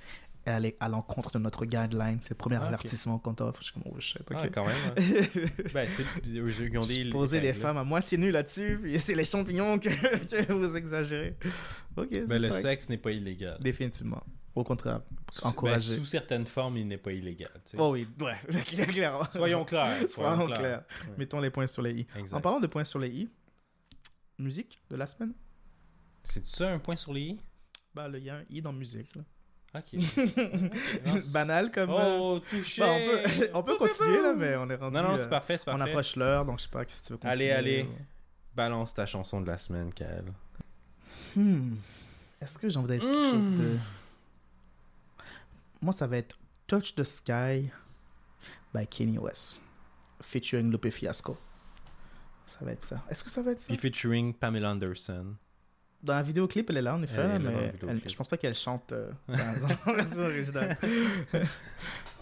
à l'encontre de notre guideline. C'est le premier Ah, avertissement qu'on t'offre. Je suis comme, oh shit, ok. Ah, quand même. hein. ben, c'est, ils ont des. Poser des ben, femmes à moitié nues là-dessus, puis c'est les champignons que, que vous exagérez. Ok, Ben, le correct. sexe n'est pas illégal. Définitivement. Au contraire, Sous- encouragé. ben, sous certaines formes, il n'est pas illégal. tu sais. Oh oui, ouais, clairement. Soyons clairs. Soyons Soyons clairs. Mettons les points sur les i. Exact. En parlant de points sur les i, musique de la semaine? C'est ça un point sur les i? Bah, là, il y a un i dans musique. Là. Ok. Banal comme. euh, Oh, touché. bah, on peut, on peut continuer là, mais on est rendu. Non, non, euh, c'est parfait, c'est on parfait. approche l'heure, donc je sais pas si tu veux continuer. Allez, allez. Balance ta chanson de la semaine, Kael. Hmm. Est-ce que j'ai envie d'aller sur quelque chose Hmm. de. Moi, ça va être Touch the Sky by Kanye West, featuring Lupe Fiasco. Ça va être ça. Est-ce que ça va être ça? Puis featuring Pamela Anderson. Dans la vidéoclip, elle est là, en effet, Elle dans mais elle- je pense pas qu'elle chante euh, dans, dans la version originale.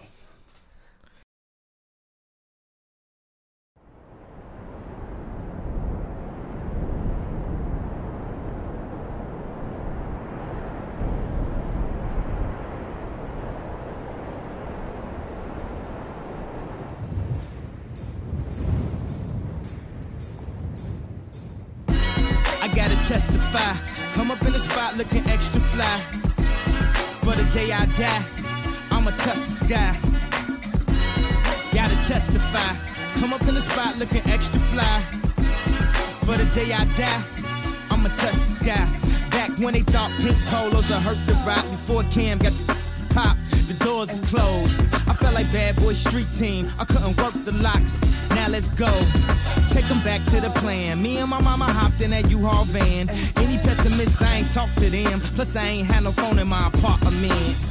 die, I'ma touch the sky. Back when they thought pink polos would hurt the rock before Cam got the pop, the doors closed. I felt like bad boy street team. I couldn't work the locks. Now let's go. Take them back to the plan. Me and my mama hopped in that U-Haul van. Any pessimists, I ain't talk to them. Plus, I ain't had no phone in my apartment.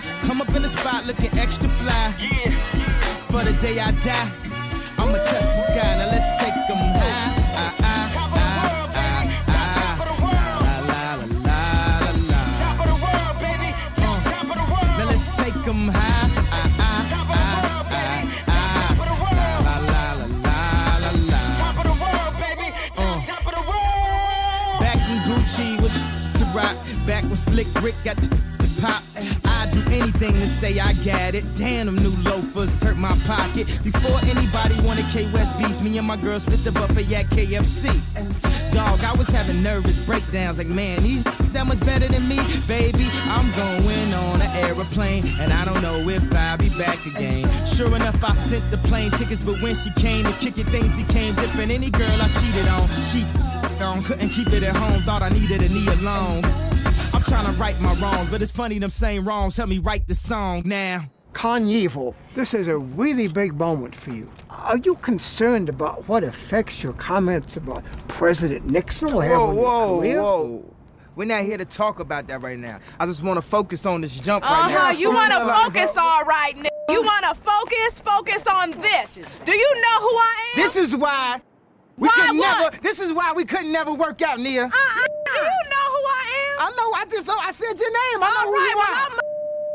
Come up in the spot looking extra fly. Yeah. For the day I die, I'ma touch the sky. Now let's take them high. Ah, ah, ah, ah, ah. La, la, la, la, la, la. Uh. Now let's take them high. Ah, ah, ah, ah, ah. La, la, la, la, la, la. Uh. Back in Gucci with the rock. Back when Slick Rick got the, anything to say I got it. Damn, them new loafers hurt my pocket. Before anybody wanted K West beats, me and my girl split the buffet at KFC. Dog, I was having nervous breakdowns like, man, these that much better than me, baby. I'm going on an aeroplane, and I don't know if I'll be back again. Sure enough, I sent the plane tickets, but when she came to kick it, things became different. Any girl I cheated on, she on, couldn't keep it at home, thought I needed a knee alone. I'm trying to right my wrongs, but it's funny them same wrongs help me write the song now. Kanye, this is a really big moment for you. Are you concerned about what effects your comments about President Nixon will have Whoa, on your whoa, career? whoa. We're not here to talk about that right now. I just want to focus on this jump right Uh now. huh. You want to Focus all right, nigga. You want to focus? Focus on this. Do you know who I am? This is why we Why could what? never. This is why we couldn't never work out, Nia. Uh-uh. Do you know who I am? I know. I just. Oh, I said your name. I know all who you Well, are. I'm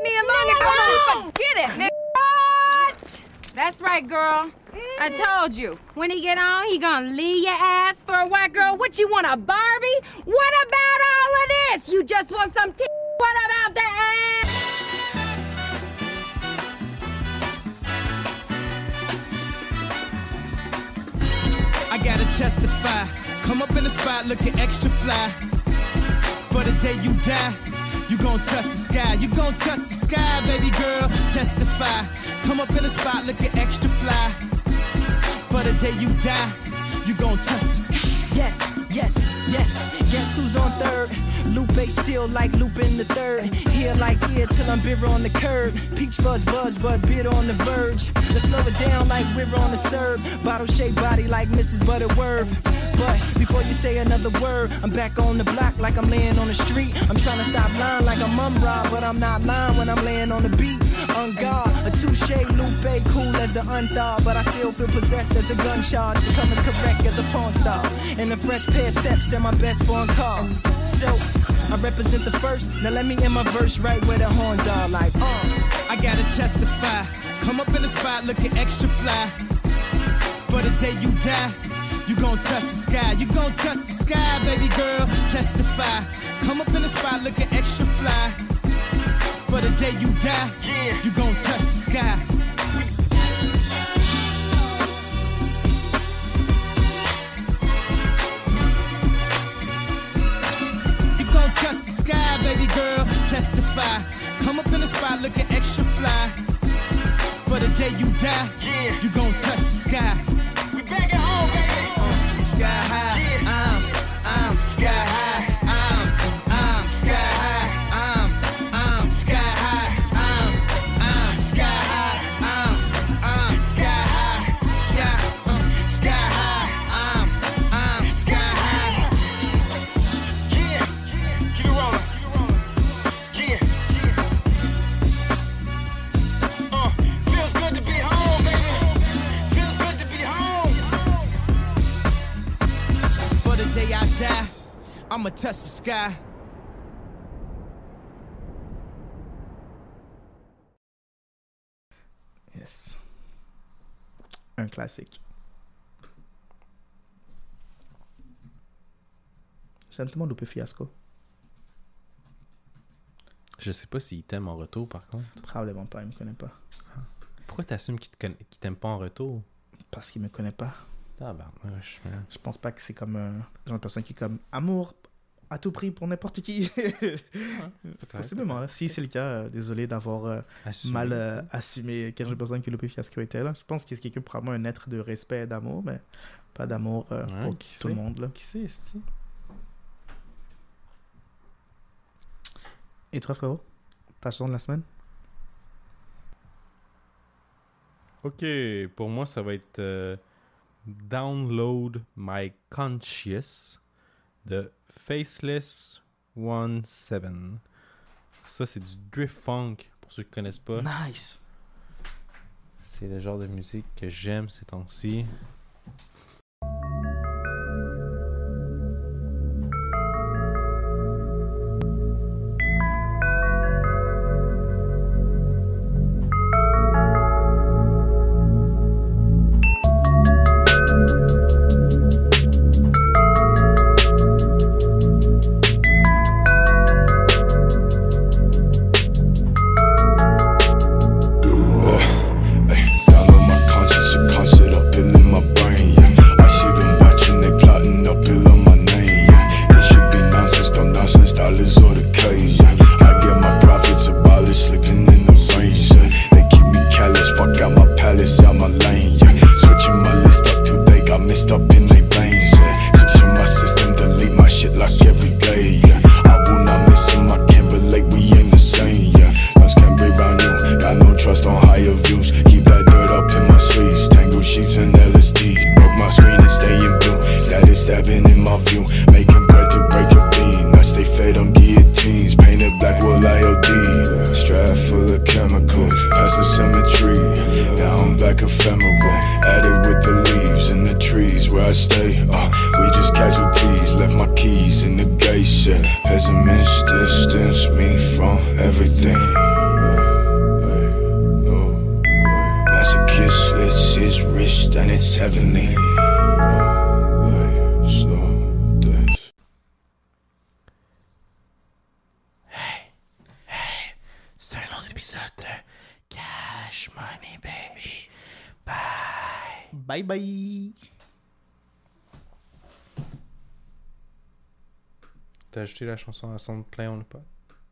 Nia Long, and don't you forget it, nigga. What? That's right, girl. I mm. told you. When he get on, he gonna leave your ass for a white girl. What you want, a Barbie? What about all of this? You just want some t- What about the ass? I gotta testify. Come up in the spot looking extra fly. For the day you die, you gon' touch the sky. You gon' touch the sky, baby girl. Testify. Come up in the spot looking extra fly. For the day you die, you gon' touch the sky. Yes, yes, yes. Guess who's on third? Lupe still like Lupin the third. Here like here till I'm bitter on the curb. Peach fuzz buzz, but bitter on the verge. Let's slow it down like we're on the serve. Bottle shaped body like Mrs. Butterworth. But before you say another word, I'm back on the block like I'm laying on the street. I'm trying to stop lying like I'm mum rob, but I'm not lying when I'm laying on the beat. On guard, a touche, Lupe, cool as the unthawed, but I still feel possessed as a gun charge. Come as correct as a porn star. And a fresh pair of steps and my best phone call. So, I represent the first. Now let me in my verse right where the horns are, like, uh. I gotta testify. Come up in the spot looking extra fly. For the day you die, you gon' touch the sky. You gon' touch the sky, baby girl. Testify. Come up in the spot looking extra fly. For the day you die, yeah. you gon' touch the sky. Baby girl. Testify. Come up in the spot looking extra fly. For the day you die, you gon' touch the sky. We back at home, baby. Uh, sky high, I'm, I'm sky high, I'ma touch the sky. Yes. Un classique. J'aime tellement Lupe Fiasco. Je sais pas s'il t'aime en retour, par contre. Probablement pas, il me connaît pas. Pourquoi t'assumes qu'il t'aime pas en retour? Parce qu'il me connaît pas. Ah ben, je... je pense pas que c'est comme un genre de personne qui comme amour, à tout prix pour n'importe qui. Possiblement. hein. Si c'est le cas, euh, désolé d'avoir euh, mal euh, assumé quelle personne que Lupe Fiasco était là. Je pense que c'est quelqu'un probablement un être de respect et d'amour, mais pas d'amour euh, Ouais, pour qui tout le monde. Là. Qui c'est, c'est Et toi, frérot? Ta chanson de la semaine? Ok, pour moi, ça va être euh, Download My Conscious de Faceless One Seven. Ça, c'est du drift funk, pour ceux qui connaissent pas. Nice C'est le genre de musique que j'aime ces temps-ci. Chanson à son play on le pot?